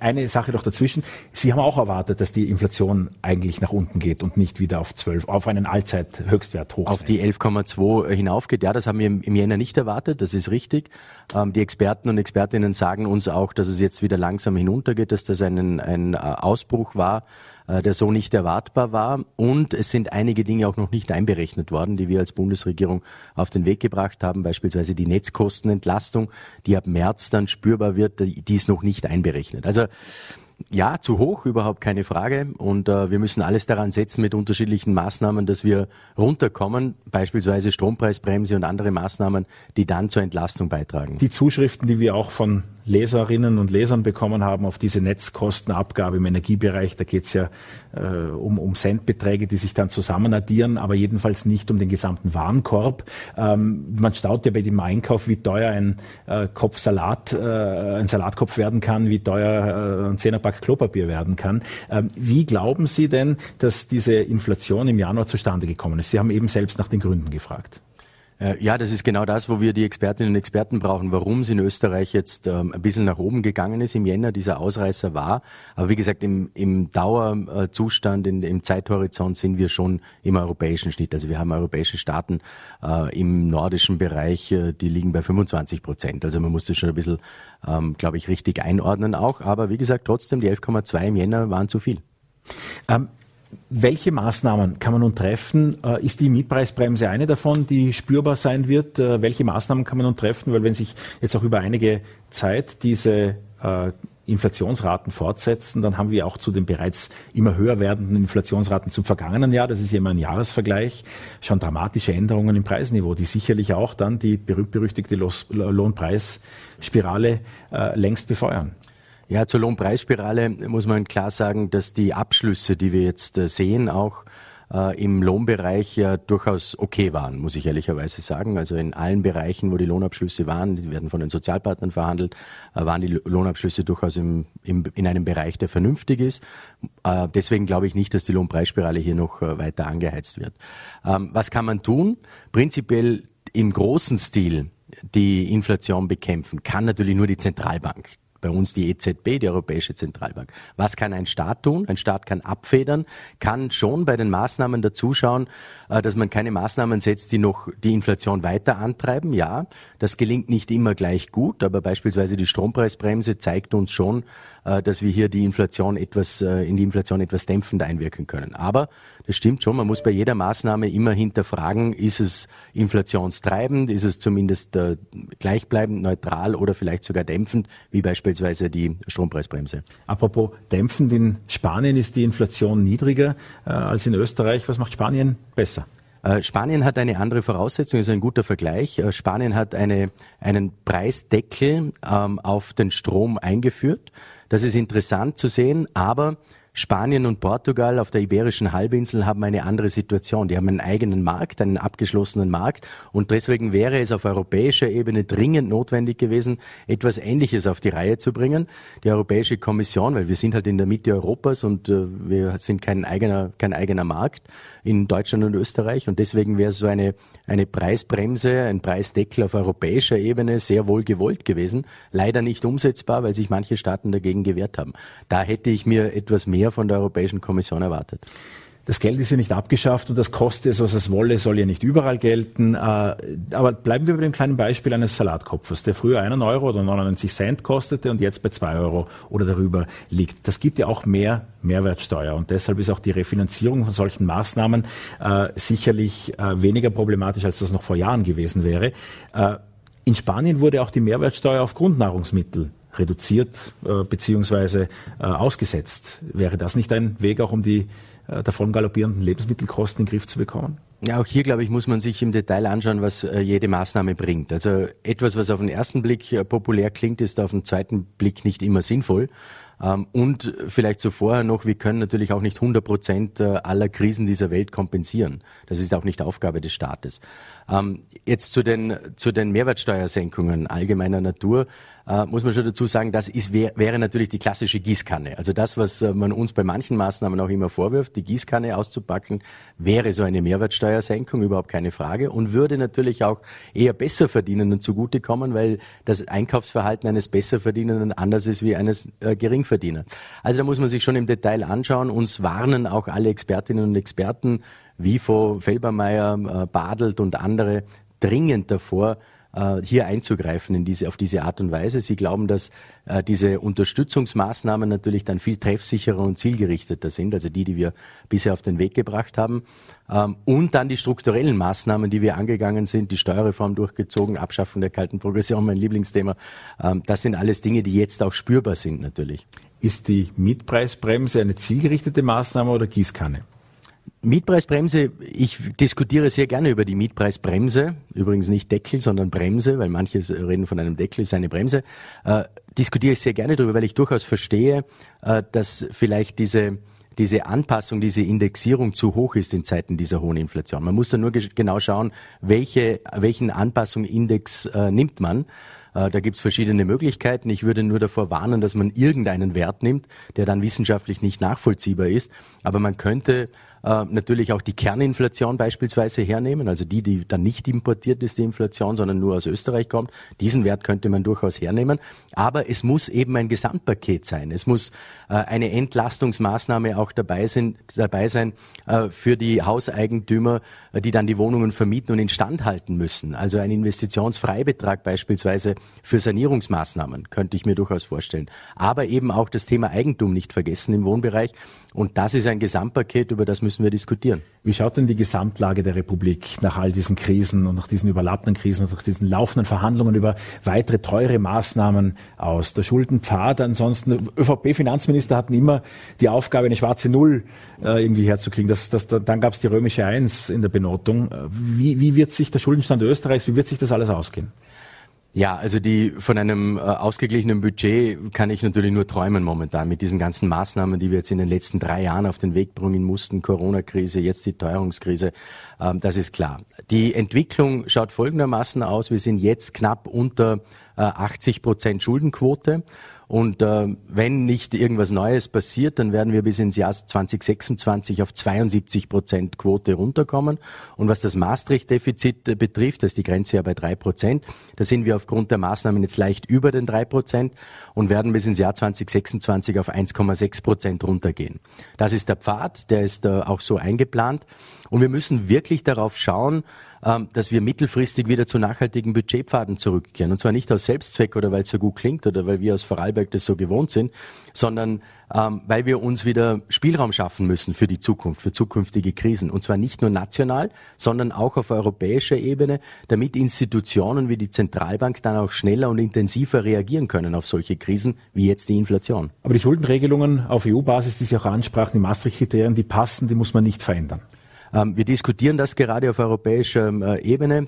eine Sache noch dazwischen. Sie haben auch erwartet, dass die Inflation eigentlich nach unten geht und nicht wieder auf 12, auf einen Allzeithöchstwert hoch. Auf die 11,2 hinaufgeht. Ja, das haben wir im Jänner nicht erwartet. Das ist richtig. Ähm, die Experten und Expertinnen sagen uns auch, dass es jetzt wieder langsam hinuntergeht, dass das ein, ein äh, Ausbruch war äh, der so nicht erwartbar war. Und es sind einige Dinge auch noch nicht einberechnet worden, die wir als Bundesregierung auf den Weg gebracht haben, beispielsweise die Netzkostenentlastung, die ab März dann spürbar wird, die ist noch nicht einberechnet. Also ja, zu hoch, überhaupt keine Frage. Und äh, wir müssen alles daran setzen mit unterschiedlichen Maßnahmen, dass wir runterkommen, beispielsweise Strompreisbremse und andere Maßnahmen, die dann zur Entlastung beitragen. Die Zuschriften, die wir auch von Leserinnen und Lesern bekommen haben auf diese Netzkostenabgabe im Energiebereich. Da geht es ja um, um Centbeträge, die sich dann zusammenaddieren, aber jedenfalls nicht um den gesamten Warenkorb. Ähm, man staut ja bei dem Einkauf, wie teuer ein äh, Kopf Salat, äh, ein Salatkopf werden kann, wie teuer äh, ein Zehnerpack Klopapier werden kann. Ähm, wie glauben Sie denn, dass diese Inflation im Januar zustande gekommen ist? Sie haben eben selbst nach den Gründen gefragt. Äh, ja, das ist genau das, wo wir die Expertinnen und Experten brauchen, warum es in Österreich jetzt ähm, ein bisschen nach oben gegangen ist im Jänner, dieser Ausreißer war. Aber wie gesagt, im, im Dauerzustand, in, im Zeithorizont sind wir schon im europäischen Schnitt. Also wir haben europäische Staaten äh, im nordischen Bereich, äh, die liegen bei 25 Prozent. Also man muss das schon ein bisschen, ähm, glaube ich, richtig einordnen auch. Aber wie gesagt, trotzdem, die 11,2 im Jänner waren zu viel. Ähm, welche Maßnahmen kann man nun treffen? Äh, ist die Mietpreisbremse eine davon, die spürbar sein wird? Äh, welche Maßnahmen kann man nun treffen? Weil wenn sich jetzt auch über einige Zeit diese äh, Inflationsraten fortsetzen, dann haben wir auch zu den bereits immer höher werdenden Inflationsraten zum vergangenen Jahr, das ist ja immer ein Jahresvergleich, schon dramatische Änderungen im Preisniveau, die sicherlich auch dann die berühmt-berüchtigte Lohnpreisspirale längst befeuern. Ja, zur Lohnpreisspirale muss man klar sagen, dass die Abschlüsse, die wir jetzt äh, sehen, auch äh, im Lohnbereich ja durchaus okay waren, muss ich ehrlicherweise sagen. Also in allen Bereichen, wo die Lohnabschlüsse waren, die werden von den Sozialpartnern verhandelt, äh, waren die Lohnabschlüsse durchaus im, im, in einem Bereich, der vernünftig ist. Deswegen glaube ich nicht, dass die Lohnpreisspirale hier noch weiter angeheizt wird. Ähm, was kann man tun? Prinzipiell im großen Stil die Inflation bekämpfen, kann natürlich nur die Zentralbank bei uns die EZB, die Europäische Zentralbank. Was kann ein Staat tun? Ein Staat kann abfedern, kann schon bei den Maßnahmen dazuschauen, äh, dass man keine Maßnahmen setzt, die noch die Inflation weiter antreiben. Ja, das gelingt nicht immer gleich gut, aber beispielsweise die Strompreisbremse zeigt uns schon, dass wir hier die Inflation etwas, äh, in die Inflation etwas dämpfend einwirken können. Aber das stimmt schon, man muss bei jeder Maßnahme immer hinterfragen, ist es inflationstreibend, ist es zumindest äh, gleichbleibend, neutral oder vielleicht sogar dämpfend, wie beispielsweise die Strompreisbremse. Apropos dämpfend, in Spanien ist die Inflation niedriger äh, als in Österreich. Was macht Spanien besser? Spanien hat eine andere Voraussetzung, ist ein guter Vergleich. Spanien hat eine, einen Preisdeckel ähm, auf den Strom eingeführt. Das ist interessant zu sehen, aber Spanien und Portugal auf der Iberischen Halbinsel haben eine andere Situation. Die haben einen eigenen Markt, einen abgeschlossenen Markt und deswegen wäre es auf europäischer Ebene dringend notwendig gewesen, etwas Ähnliches auf die Reihe zu bringen. Die Europäische Kommission, weil wir sind halt in der Mitte Europas und äh, wir sind kein eigener, kein eigener Markt in Deutschland und Österreich und deswegen wäre so eine, eine Preisbremse, ein Preisdeckel auf europäischer Ebene sehr wohl gewollt gewesen. Leider nicht umsetzbar, weil sich manche Staaten dagegen gewehrt haben. Da hätte ich mir etwas mehr mehr von der Europäischen Kommission erwartet. Das Geld ist ja nicht abgeschafft und das kostet es, was es wolle, soll ja nicht überall gelten. Äh, aber bleiben wir bei dem kleinen Beispiel eines Salatkopfes, der früher einen Euro oder 99 Cent kostete und jetzt bei zwei Euro oder darüber liegt. Das gibt ja auch mehr Mehrwertsteuer und deshalb ist auch die Refinanzierung von solchen Maßnahmen äh, sicherlich äh, weniger problematisch, als das noch vor Jahren gewesen wäre. In Spanien wurde auch die Mehrwertsteuer auf Grundnahrungsmittel reduziert äh, beziehungsweise äh, ausgesetzt. Wäre das nicht ein Weg, auch um die äh, davon galoppierenden Lebensmittelkosten in den Griff zu bekommen? Ja, auch hier, glaube ich, muss man sich im Detail anschauen, was äh, jede Maßnahme bringt. Also etwas, was auf den ersten Blick äh, populär klingt, ist auf den zweiten Blick nicht immer sinnvoll. Ähm, und vielleicht so vorher noch, wir können natürlich auch nicht 100 Prozent äh, aller Krisen dieser Welt kompensieren. Das ist auch nicht Aufgabe des Staates. Ähm, jetzt zu den, zu den Mehrwertsteuersenkungen allgemeiner Natur äh, muss man schon dazu sagen, das ist, wär, wäre natürlich die klassische Gießkanne. Also das, was äh, man uns bei manchen Maßnahmen auch immer vorwirft, die Gießkanne auszupacken, wäre so eine Mehrwertsteuersenkung, überhaupt keine Frage, und würde natürlich auch eher Besserverdienenden zugutekommen, weil das Einkaufsverhalten eines Besserverdienenden anders ist wie eines äh, Geringverdieners. Also da muss man sich schon im Detail anschauen. Uns warnen auch alle Expertinnen und Experten, wie von Felbermeier, äh, Badelt und andere, dringend davor, hier einzugreifen in diese, auf diese Art und Weise. Sie glauben, dass äh, diese Unterstützungsmaßnahmen natürlich dann viel treffsicherer und zielgerichteter sind, also die, die wir bisher auf den Weg gebracht haben. Ähm, und dann die strukturellen Maßnahmen, die wir angegangen sind, die Steuerreform durchgezogen, Abschaffung der kalten Progression, mein Lieblingsthema. Ähm, das sind alles Dinge, die jetzt auch spürbar sind natürlich. Ist die Mietpreisbremse eine zielgerichtete Maßnahme oder Gießkanne? Mietpreisbremse, ich diskutiere sehr gerne über die Mietpreisbremse, übrigens nicht Deckel, sondern Bremse, weil manche reden von einem Deckel, ist eine Bremse. Äh, diskutiere ich sehr gerne darüber, weil ich durchaus verstehe, äh, dass vielleicht diese diese Anpassung, diese Indexierung zu hoch ist in Zeiten dieser hohen Inflation. Man muss da nur genau schauen, welche, welchen Anpassungsindex äh, nimmt man. Äh, da gibt es verschiedene Möglichkeiten. Ich würde nur davor warnen, dass man irgendeinen Wert nimmt, der dann wissenschaftlich nicht nachvollziehbar ist. Aber man könnte äh, natürlich auch die Kerninflation beispielsweise hernehmen, also die, die dann nicht importiert ist, die Inflation, sondern nur aus Österreich kommt. Diesen Wert könnte man durchaus hernehmen. Aber es muss eben ein Gesamtpaket sein. Es muss äh, eine Entlastungsmaßnahme auch dabei, sind, dabei sein äh, für die Hauseigentümer, äh, die dann die Wohnungen vermieten und instand halten müssen. Also ein Investitionsfreibetrag beispielsweise für Sanierungsmaßnahmen könnte ich mir durchaus vorstellen. Aber eben auch das Thema Eigentum nicht vergessen im Wohnbereich. Und das ist ein Gesamtpaket, über das müssen wir diskutieren. Wie schaut denn die Gesamtlage der Republik nach all diesen Krisen und nach diesen überlappenden Krisen und nach diesen laufenden Verhandlungen über weitere teure Maßnahmen aus? Der Schuldenpfad ansonsten, ÖVP-Finanzminister hatten immer die Aufgabe, eine schwarze Null äh, irgendwie herzukriegen. Das, das, dann gab es die römische Eins in der Benotung. Wie, wie wird sich der Schuldenstand Österreichs, wie wird sich das alles ausgehen? Ja, also die von einem äh, ausgeglichenen Budget kann ich natürlich nur träumen momentan mit diesen ganzen Maßnahmen, die wir jetzt in den letzten drei Jahren auf den Weg bringen mussten, Corona-Krise, jetzt die Teuerungskrise, ähm, das ist klar. Die Entwicklung schaut folgendermaßen aus. Wir sind jetzt knapp unter äh, 80 Prozent Schuldenquote und äh, wenn nicht irgendwas Neues passiert, dann werden wir bis ins Jahr 2026 auf 72 Prozent Quote runterkommen. Und was das Maastricht-Defizit äh, betrifft, das ist die Grenze ja bei drei Prozent, da sind wir aufgrund der Maßnahmen jetzt leicht über den drei Prozent und werden bis ins Jahr 2026 auf 1,6 Prozent runtergehen. Das ist der Pfad, der ist äh, auch so eingeplant. Und wir müssen wirklich darauf schauen, dass wir mittelfristig wieder zu nachhaltigen Budgetpfaden zurückkehren. Und zwar nicht aus Selbstzweck oder weil es so gut klingt oder weil wir aus Vorarlberg das so gewohnt sind, sondern ähm, weil wir uns wieder Spielraum schaffen müssen für die Zukunft, für zukünftige Krisen. Und zwar nicht nur national, sondern auch auf europäischer Ebene, damit Institutionen wie die Zentralbank dann auch schneller und intensiver reagieren können auf solche Krisen wie jetzt die Inflation. Aber die Schuldenregelungen auf EU-Basis, die Sie auch ansprachen, die Maastricht-Kriterien, die passen, die muss man nicht verändern. Ähm, wir diskutieren das gerade auf europäischer äh, Ebene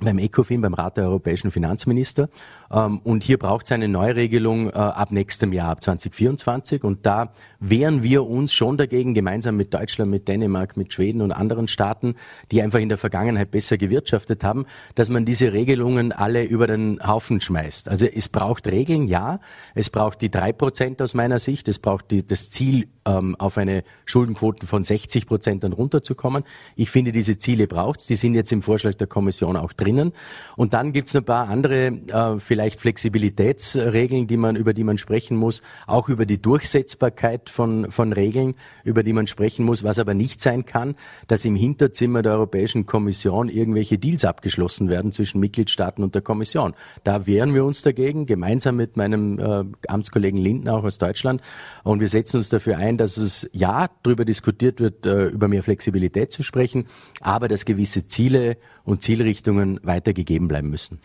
beim ECOFIN, beim Rat der europäischen Finanzminister. Ähm, und hier braucht es eine Neuregelung äh, ab nächstem Jahr, ab 2024. Und da wehren wir uns schon dagegen, gemeinsam mit Deutschland, mit Dänemark, mit Schweden und anderen Staaten, die einfach in der Vergangenheit besser gewirtschaftet haben, dass man diese Regelungen alle über den Haufen schmeißt. Also es braucht Regeln, ja. Es braucht die drei Prozent aus meiner Sicht. Es braucht die, das Ziel, ähm, auf eine Schuldenquote von 60 Prozent dann runterzukommen. Ich finde, diese Ziele braucht es. Die sind jetzt im Vorschlag der Kommission auch drinnen. Und dann gibt es ein paar andere, äh, vielleicht Flexibilitätsregeln, die man, über die man sprechen muss, auch über die Durchsetzbarkeit von, von Regeln, über die man sprechen muss, was aber nicht sein kann, dass im Hinterzimmer der Europäischen Kommission irgendwelche Deals abgeschlossen werden zwischen Mitgliedstaaten und der Kommission. Da wehren wir uns dagegen, gemeinsam mit meinem äh, Amtskollegen Lindner auch aus Deutschland. Und wir setzen uns dafür ein, dass es ja darüber diskutiert wird, äh, über mehr Flexibilität zu sprechen, aber dass gewisse Ziele und Zielrichtungen weitergegeben bleiben müssen.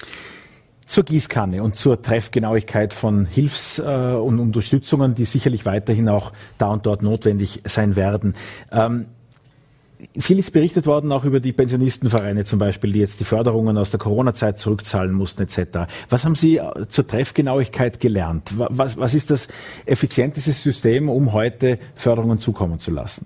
Zur Gießkanne und zur Treffgenauigkeit von Hilfs- äh, und Unterstützungen, die sicherlich weiterhin auch da und dort notwendig sein werden. Ähm, viel ist berichtet worden auch über die Pensionistenvereine zum Beispiel, die jetzt die Förderungen aus der Corona-Zeit zurückzahlen mussten etc. Was haben Sie äh, zur Treffgenauigkeit gelernt? Was, was ist das effizienteste System, um heute Förderungen zukommen zu lassen?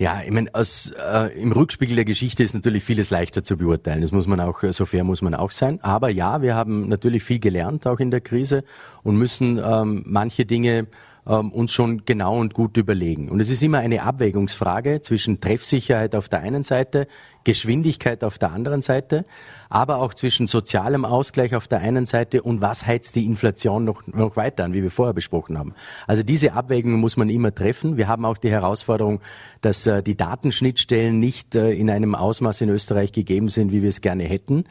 Ja, ich meine, äh, im Rückspiegel der Geschichte ist natürlich vieles leichter zu beurteilen. Das muss man auch, so fair muss man auch sein. Aber ja, wir haben natürlich viel gelernt, auch in der Krise, und müssen ähm, manche Dinge ähm, uns schon genau und gut überlegen. Und es ist immer eine Abwägungsfrage zwischen Treffsicherheit auf der einen Seite, Geschwindigkeit auf der anderen Seite, aber auch zwischen sozialem Ausgleich auf der einen Seite und was heizt die Inflation noch, noch weiter an, wie wir vorher besprochen haben. Also diese Abwägung muss man immer treffen. Wir haben auch die Herausforderung, dass äh, die Datenschnittstellen nicht äh, in einem Ausmaß in Österreich gegeben sind, wie wir es gerne hätten.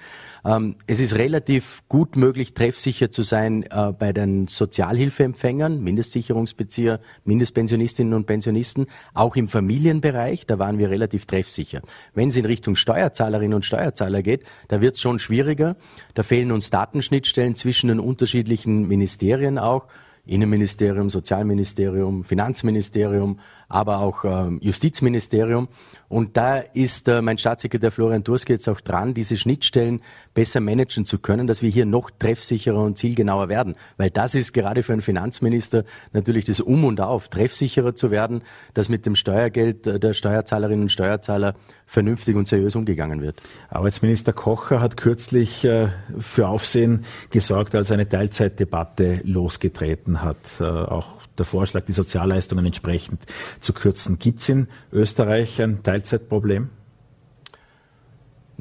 Ähm, es ist relativ gut möglich, treffsicher zu sein äh, bei den Sozialhilfeempfängern, Mindestsicherungsbezieher, Mindestpensionistinnen und Pensionisten, auch im Familienbereich, da waren wir relativ treffsicher. Wenn es in Richtung Steuerzahlerinnen und Steuerzahler geht, da wird es schon schwieriger. Da fehlen uns Datenschnittstellen zwischen den unterschiedlichen Ministerien auch. Innenministerium, Sozialministerium, Finanzministerium, aber auch ähm, Justizministerium. Und da ist äh, mein Staatssekretär Florian Durske jetzt auch dran, diese Schnittstellen besser managen zu können, dass wir hier noch treffsicherer und zielgenauer werden. Weil das ist gerade für einen Finanzminister natürlich das Um und Auf, treffsicherer zu werden, dass mit dem Steuergeld äh, der Steuerzahlerinnen und Steuerzahler vernünftig und seriös umgegangen wird. Arbeitsminister Kocher hat kürzlich äh, für Aufsehen gesorgt, als eine Teilzeitdebatte losgetreten hat. Äh, auch der Vorschlag, die Sozialleistungen entsprechend zu kürzen. Gibt es in Österreich ein Teilzeitproblem?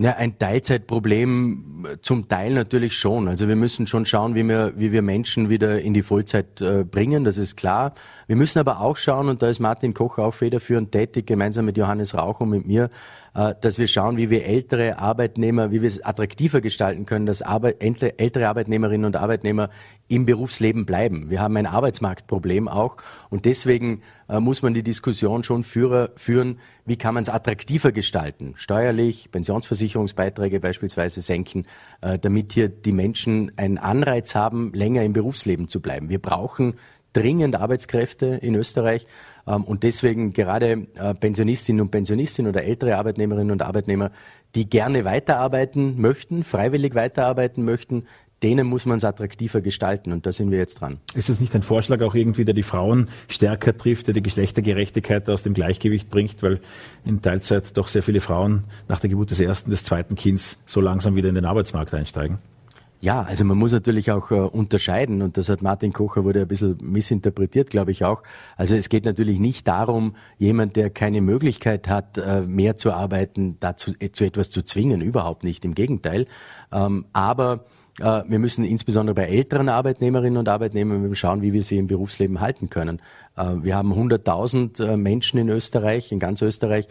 Ja, ein Teilzeitproblem äh, zum Teil natürlich schon. Also wir müssen schon schauen, wie wir, wie wir Menschen wieder in die Vollzeit äh, bringen, das ist klar. Wir müssen aber auch schauen, und da ist Martin Koch auch federführend tätig, gemeinsam mit Johannes Rauch und mit mir, äh, dass wir schauen, wie wir ältere Arbeitnehmer, wie wir es attraktiver gestalten können, dass Arbeit, ältere Arbeitnehmerinnen und Arbeitnehmer im Berufsleben bleiben. Wir haben ein Arbeitsmarktproblem auch und deswegen äh, muss man die Diskussion schon führer, führen, wie kann man es attraktiver gestalten, steuerlich, Pensionsversicherungsbeiträge beispielsweise senken, äh, damit hier die Menschen einen Anreiz haben, länger im Berufsleben zu bleiben. Wir brauchen dringend Arbeitskräfte in Österreich ähm, und deswegen gerade äh, Pensionistinnen und Pensionistinnen oder ältere Arbeitnehmerinnen und Arbeitnehmer, die gerne weiterarbeiten möchten, freiwillig weiterarbeiten möchten, denen muss man es attraktiver gestalten und da sind wir jetzt dran. Ist es nicht ein Vorschlag auch irgendwie, der die Frauen stärker trifft, der die Geschlechtergerechtigkeit aus dem Gleichgewicht bringt, weil in Teilzeit doch sehr viele Frauen nach der Geburt des ersten, des zweiten Kindes so langsam wieder in den Arbeitsmarkt einsteigen? Ja, also man muss natürlich auch äh, unterscheiden und das hat Martin Kocher wurde ein bisschen missinterpretiert, glaube ich auch. Also es geht natürlich nicht darum, jemand, der keine Möglichkeit hat, äh, mehr zu arbeiten, dazu äh, zu etwas zu zwingen, überhaupt nicht, im Gegenteil. Ähm, aber wir müssen insbesondere bei älteren Arbeitnehmerinnen und Arbeitnehmern schauen, wie wir sie im Berufsleben halten können. Äh, wir haben 100.000 äh, Menschen in Österreich, in ganz Österreich,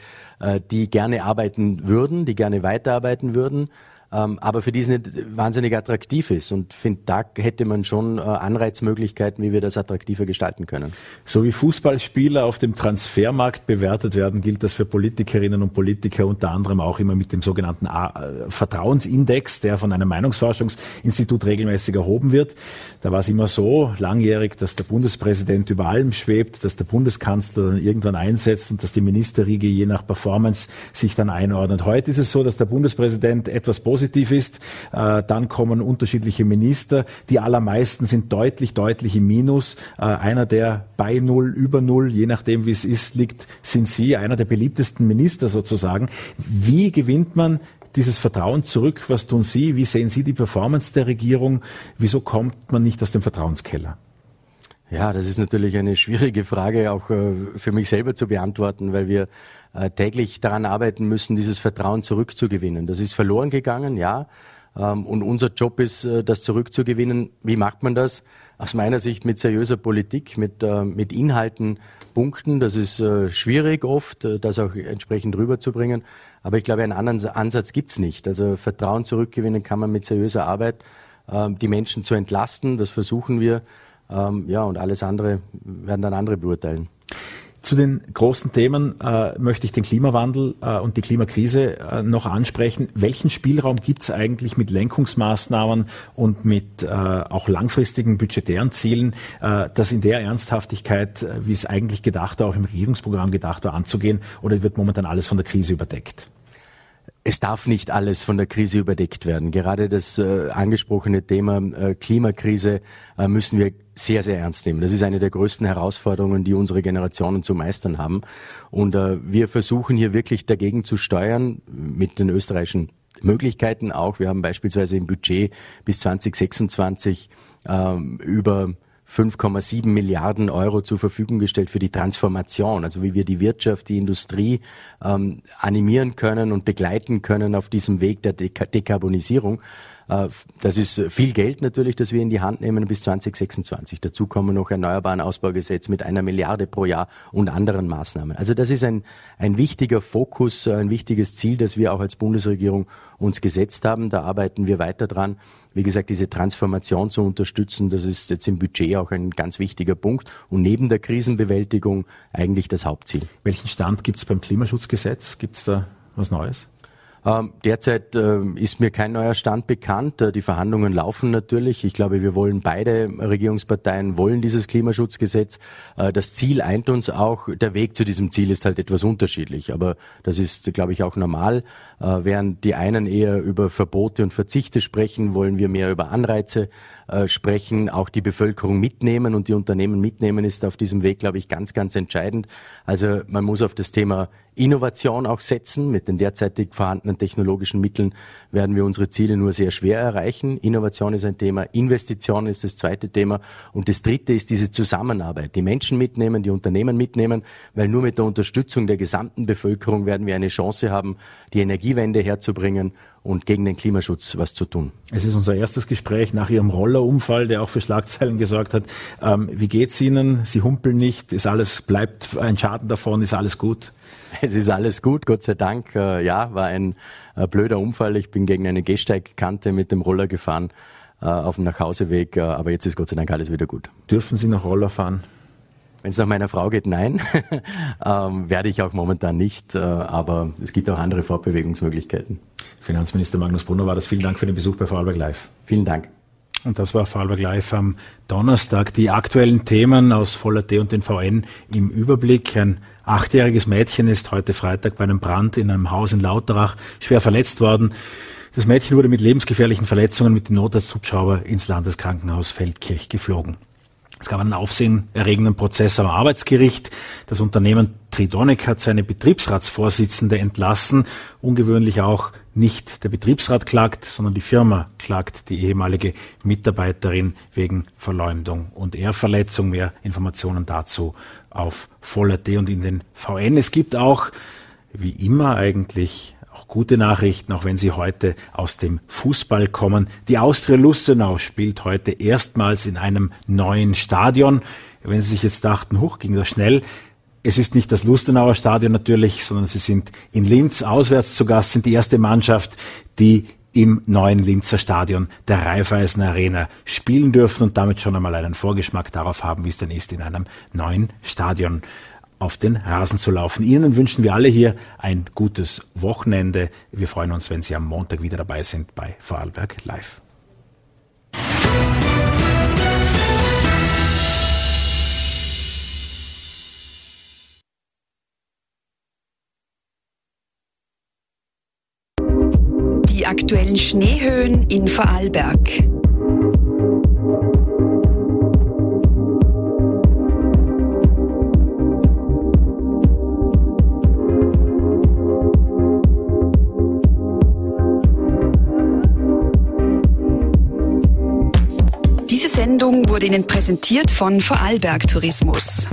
die gerne arbeiten würden, die gerne weiterarbeiten würden ähm, aber für die es nicht wahnsinnig attraktiv ist. Und finde, da hätte man schon äh, Anreizmöglichkeiten, wie wir das attraktiver gestalten können. So wie Fußballspieler auf dem Transfermarkt bewertet werden, gilt das für Politikerinnen und Politiker unter anderem auch immer mit dem sogenannten äh, Vertrauensindex, der von einem Meinungsforschungsinstitut regelmäßig erhoben wird. Da war es immer so langjährig, dass der Bundespräsident über allem schwebt, dass der Bundeskanzler dann irgendwann einsetzt und dass die Ministerriege je nach Performance sich dann einordnet. Heute ist es so, dass der Bundespräsident etwas positiv ist. Äh, dann kommen unterschiedliche Minister. Die allermeisten sind deutlich, deutlich im Minus. Äh, einer, der bei Null, über Null, je nachdem wie es ist, liegt, sind Sie, einer der beliebtesten Minister sozusagen. Wie gewinnt man dieses Vertrauen zurück? Was tun Sie? Wie sehen Sie die Performance der Regierung? Wieso kommt man nicht aus dem Vertrauenskeller? Ja, das ist natürlich eine schwierige Frage, auch äh, für mich selber zu beantworten, weil wir äh, täglich daran arbeiten müssen, dieses Vertrauen zurückzugewinnen. Das ist verloren gegangen, ja. Ähm, und unser Job ist, äh, das zurückzugewinnen. Wie macht man das? Aus meiner Sicht mit seriöser Politik, mit, äh, mit Inhalten punkten. Das ist schwierig oft, das auch entsprechend rüberzubringen. Aber ich glaube, einen anderen Ansatz gibt's nicht. Also Vertrauen zurückgewinnen kann man mit seriöser Arbeit, ähm, die Menschen zu entlasten. Das versuchen wir. Ähm, ja, und alles andere werden dann andere beurteilen. Zu den großen Themen äh, möchte ich den Klimawandel äh, und die Klimakrise äh, noch ansprechen. Welchen Spielraum gibt es eigentlich mit Lenkungsmaßnahmen und mit äh, auch langfristigen budgetären Zielen, äh, das in der Ernsthaftigkeit, äh, wie es eigentlich gedacht war, auch im Regierungsprogramm gedacht war, anzugehen? Oder wird momentan alles von der Krise überdeckt? Es darf nicht alles von der Krise überdeckt werden. Gerade das äh, angesprochene Thema äh, Klimakrise äh, müssen wir sehr, sehr ernst nehmen. Das ist eine der größten Herausforderungen, die unsere Generationen zu meistern haben. Und äh, wir versuchen hier wirklich dagegen zu steuern mit den österreichischen Möglichkeiten auch. Wir haben beispielsweise im Budget bis 2026 äh, über 5,7 Milliarden Euro zur Verfügung gestellt für die Transformation, also wie wir die Wirtschaft, die Industrie ähm, animieren können und begleiten können auf diesem Weg der Dekarbonisierung. Äh, das ist viel Geld natürlich, das wir in die Hand nehmen bis 2026. Dazu kommen noch Erneuerbaren Ausbaugesetz mit einer Milliarde pro Jahr und anderen Maßnahmen. Also das ist ein, ein wichtiger Fokus, ein wichtiges Ziel, das wir auch als Bundesregierung uns gesetzt haben. Da arbeiten wir weiter dran. Wie gesagt, diese Transformation zu unterstützen, das ist jetzt im Budget auch ein ganz wichtiger Punkt und neben der Krisenbewältigung eigentlich das Hauptziel. Welchen Stand gibt es beim Klimaschutzgesetz? Gibt es da was Neues? Ähm, derzeit äh, ist mir kein neuer Stand bekannt. Äh, die Verhandlungen laufen natürlich. Ich glaube, wir wollen beide Regierungsparteien wollen dieses Klimaschutzgesetz. Äh, das Ziel eint uns auch. Der Weg zu diesem Ziel ist halt etwas unterschiedlich. Aber das ist, glaube ich, auch normal. Während die einen eher über Verbote und Verzichte sprechen, wollen wir mehr über Anreize sprechen, auch die Bevölkerung mitnehmen und die Unternehmen mitnehmen, ist auf diesem Weg, glaube ich, ganz, ganz entscheidend. Also man muss auf das Thema Innovation auch setzen. Mit den derzeitig vorhandenen technologischen Mitteln werden wir unsere Ziele nur sehr schwer erreichen. Innovation ist ein Thema, Investition ist das zweite Thema und das dritte ist diese Zusammenarbeit. Die Menschen mitnehmen, die Unternehmen mitnehmen, weil nur mit der Unterstützung der gesamten Bevölkerung werden wir eine Chance haben, die Energiewende herzubringen und gegen den Klimaschutz was zu tun. Es ist unser erstes Gespräch nach Ihrem Rollerunfall, der auch für Schlagzeilen gesorgt hat. Ähm, wie geht's Ihnen? Sie humpeln nicht? Ist alles, bleibt ein Schaden davon? Ist alles gut? Es ist alles gut, Gott sei Dank. Äh, ja, war ein äh, blöder Unfall. Ich bin gegen eine Gehsteigkante mit dem Roller gefahren äh, auf dem Nachhauseweg, aber jetzt ist Gott sei Dank alles wieder gut. Dürfen Sie noch Roller fahren? Wenn es nach meiner Frau geht, nein. [laughs] ähm, werde ich auch momentan nicht, äh, aber es gibt auch andere Fortbewegungsmöglichkeiten. Finanzminister Magnus Brunner war das. Vielen Dank für den Besuch bei Vorarlberg Live. Vielen Dank. Und das war Vorarlberg Live am Donnerstag. Die aktuellen Themen aus Voller T und den VN im Überblick. Ein achtjähriges Mädchen ist heute Freitag bei einem Brand in einem Haus in Lauterach schwer verletzt worden. Das Mädchen wurde mit lebensgefährlichen Verletzungen mit dem Notarzthubschrauber ins Landeskrankenhaus Feldkirch geflogen. Es gab einen aufsehenerregenden Prozess am Arbeitsgericht. Das Unternehmen Tridonic hat seine Betriebsratsvorsitzende entlassen. Ungewöhnlich auch nicht der Betriebsrat klagt, sondern die Firma klagt die ehemalige Mitarbeiterin wegen Verleumdung und Ehrverletzung. Mehr Informationen dazu auf voller.at und in den VN. Es gibt auch, wie immer eigentlich, gute Nachrichten, auch wenn sie heute aus dem Fußball kommen. Die Austria Lustenau spielt heute erstmals in einem neuen Stadion. Wenn Sie sich jetzt dachten, hoch ging das schnell. Es ist nicht das Lustenauer Stadion natürlich, sondern Sie sind in Linz auswärts zu Gast, sind die erste Mannschaft, die im neuen Linzer Stadion der Raiffeisen Arena spielen dürfen und damit schon einmal einen Vorgeschmack darauf haben, wie es denn ist, in einem neuen Stadion auf den Rasen zu laufen. Ihnen wünschen wir alle hier ein gutes Wochenende. Wir freuen uns, wenn Sie am Montag wieder dabei sind bei Vorarlberg Live. Die aktuellen Schneehöhen in Vorarlberg. Sendung wurde Ihnen präsentiert von Vorarlberg Tourismus.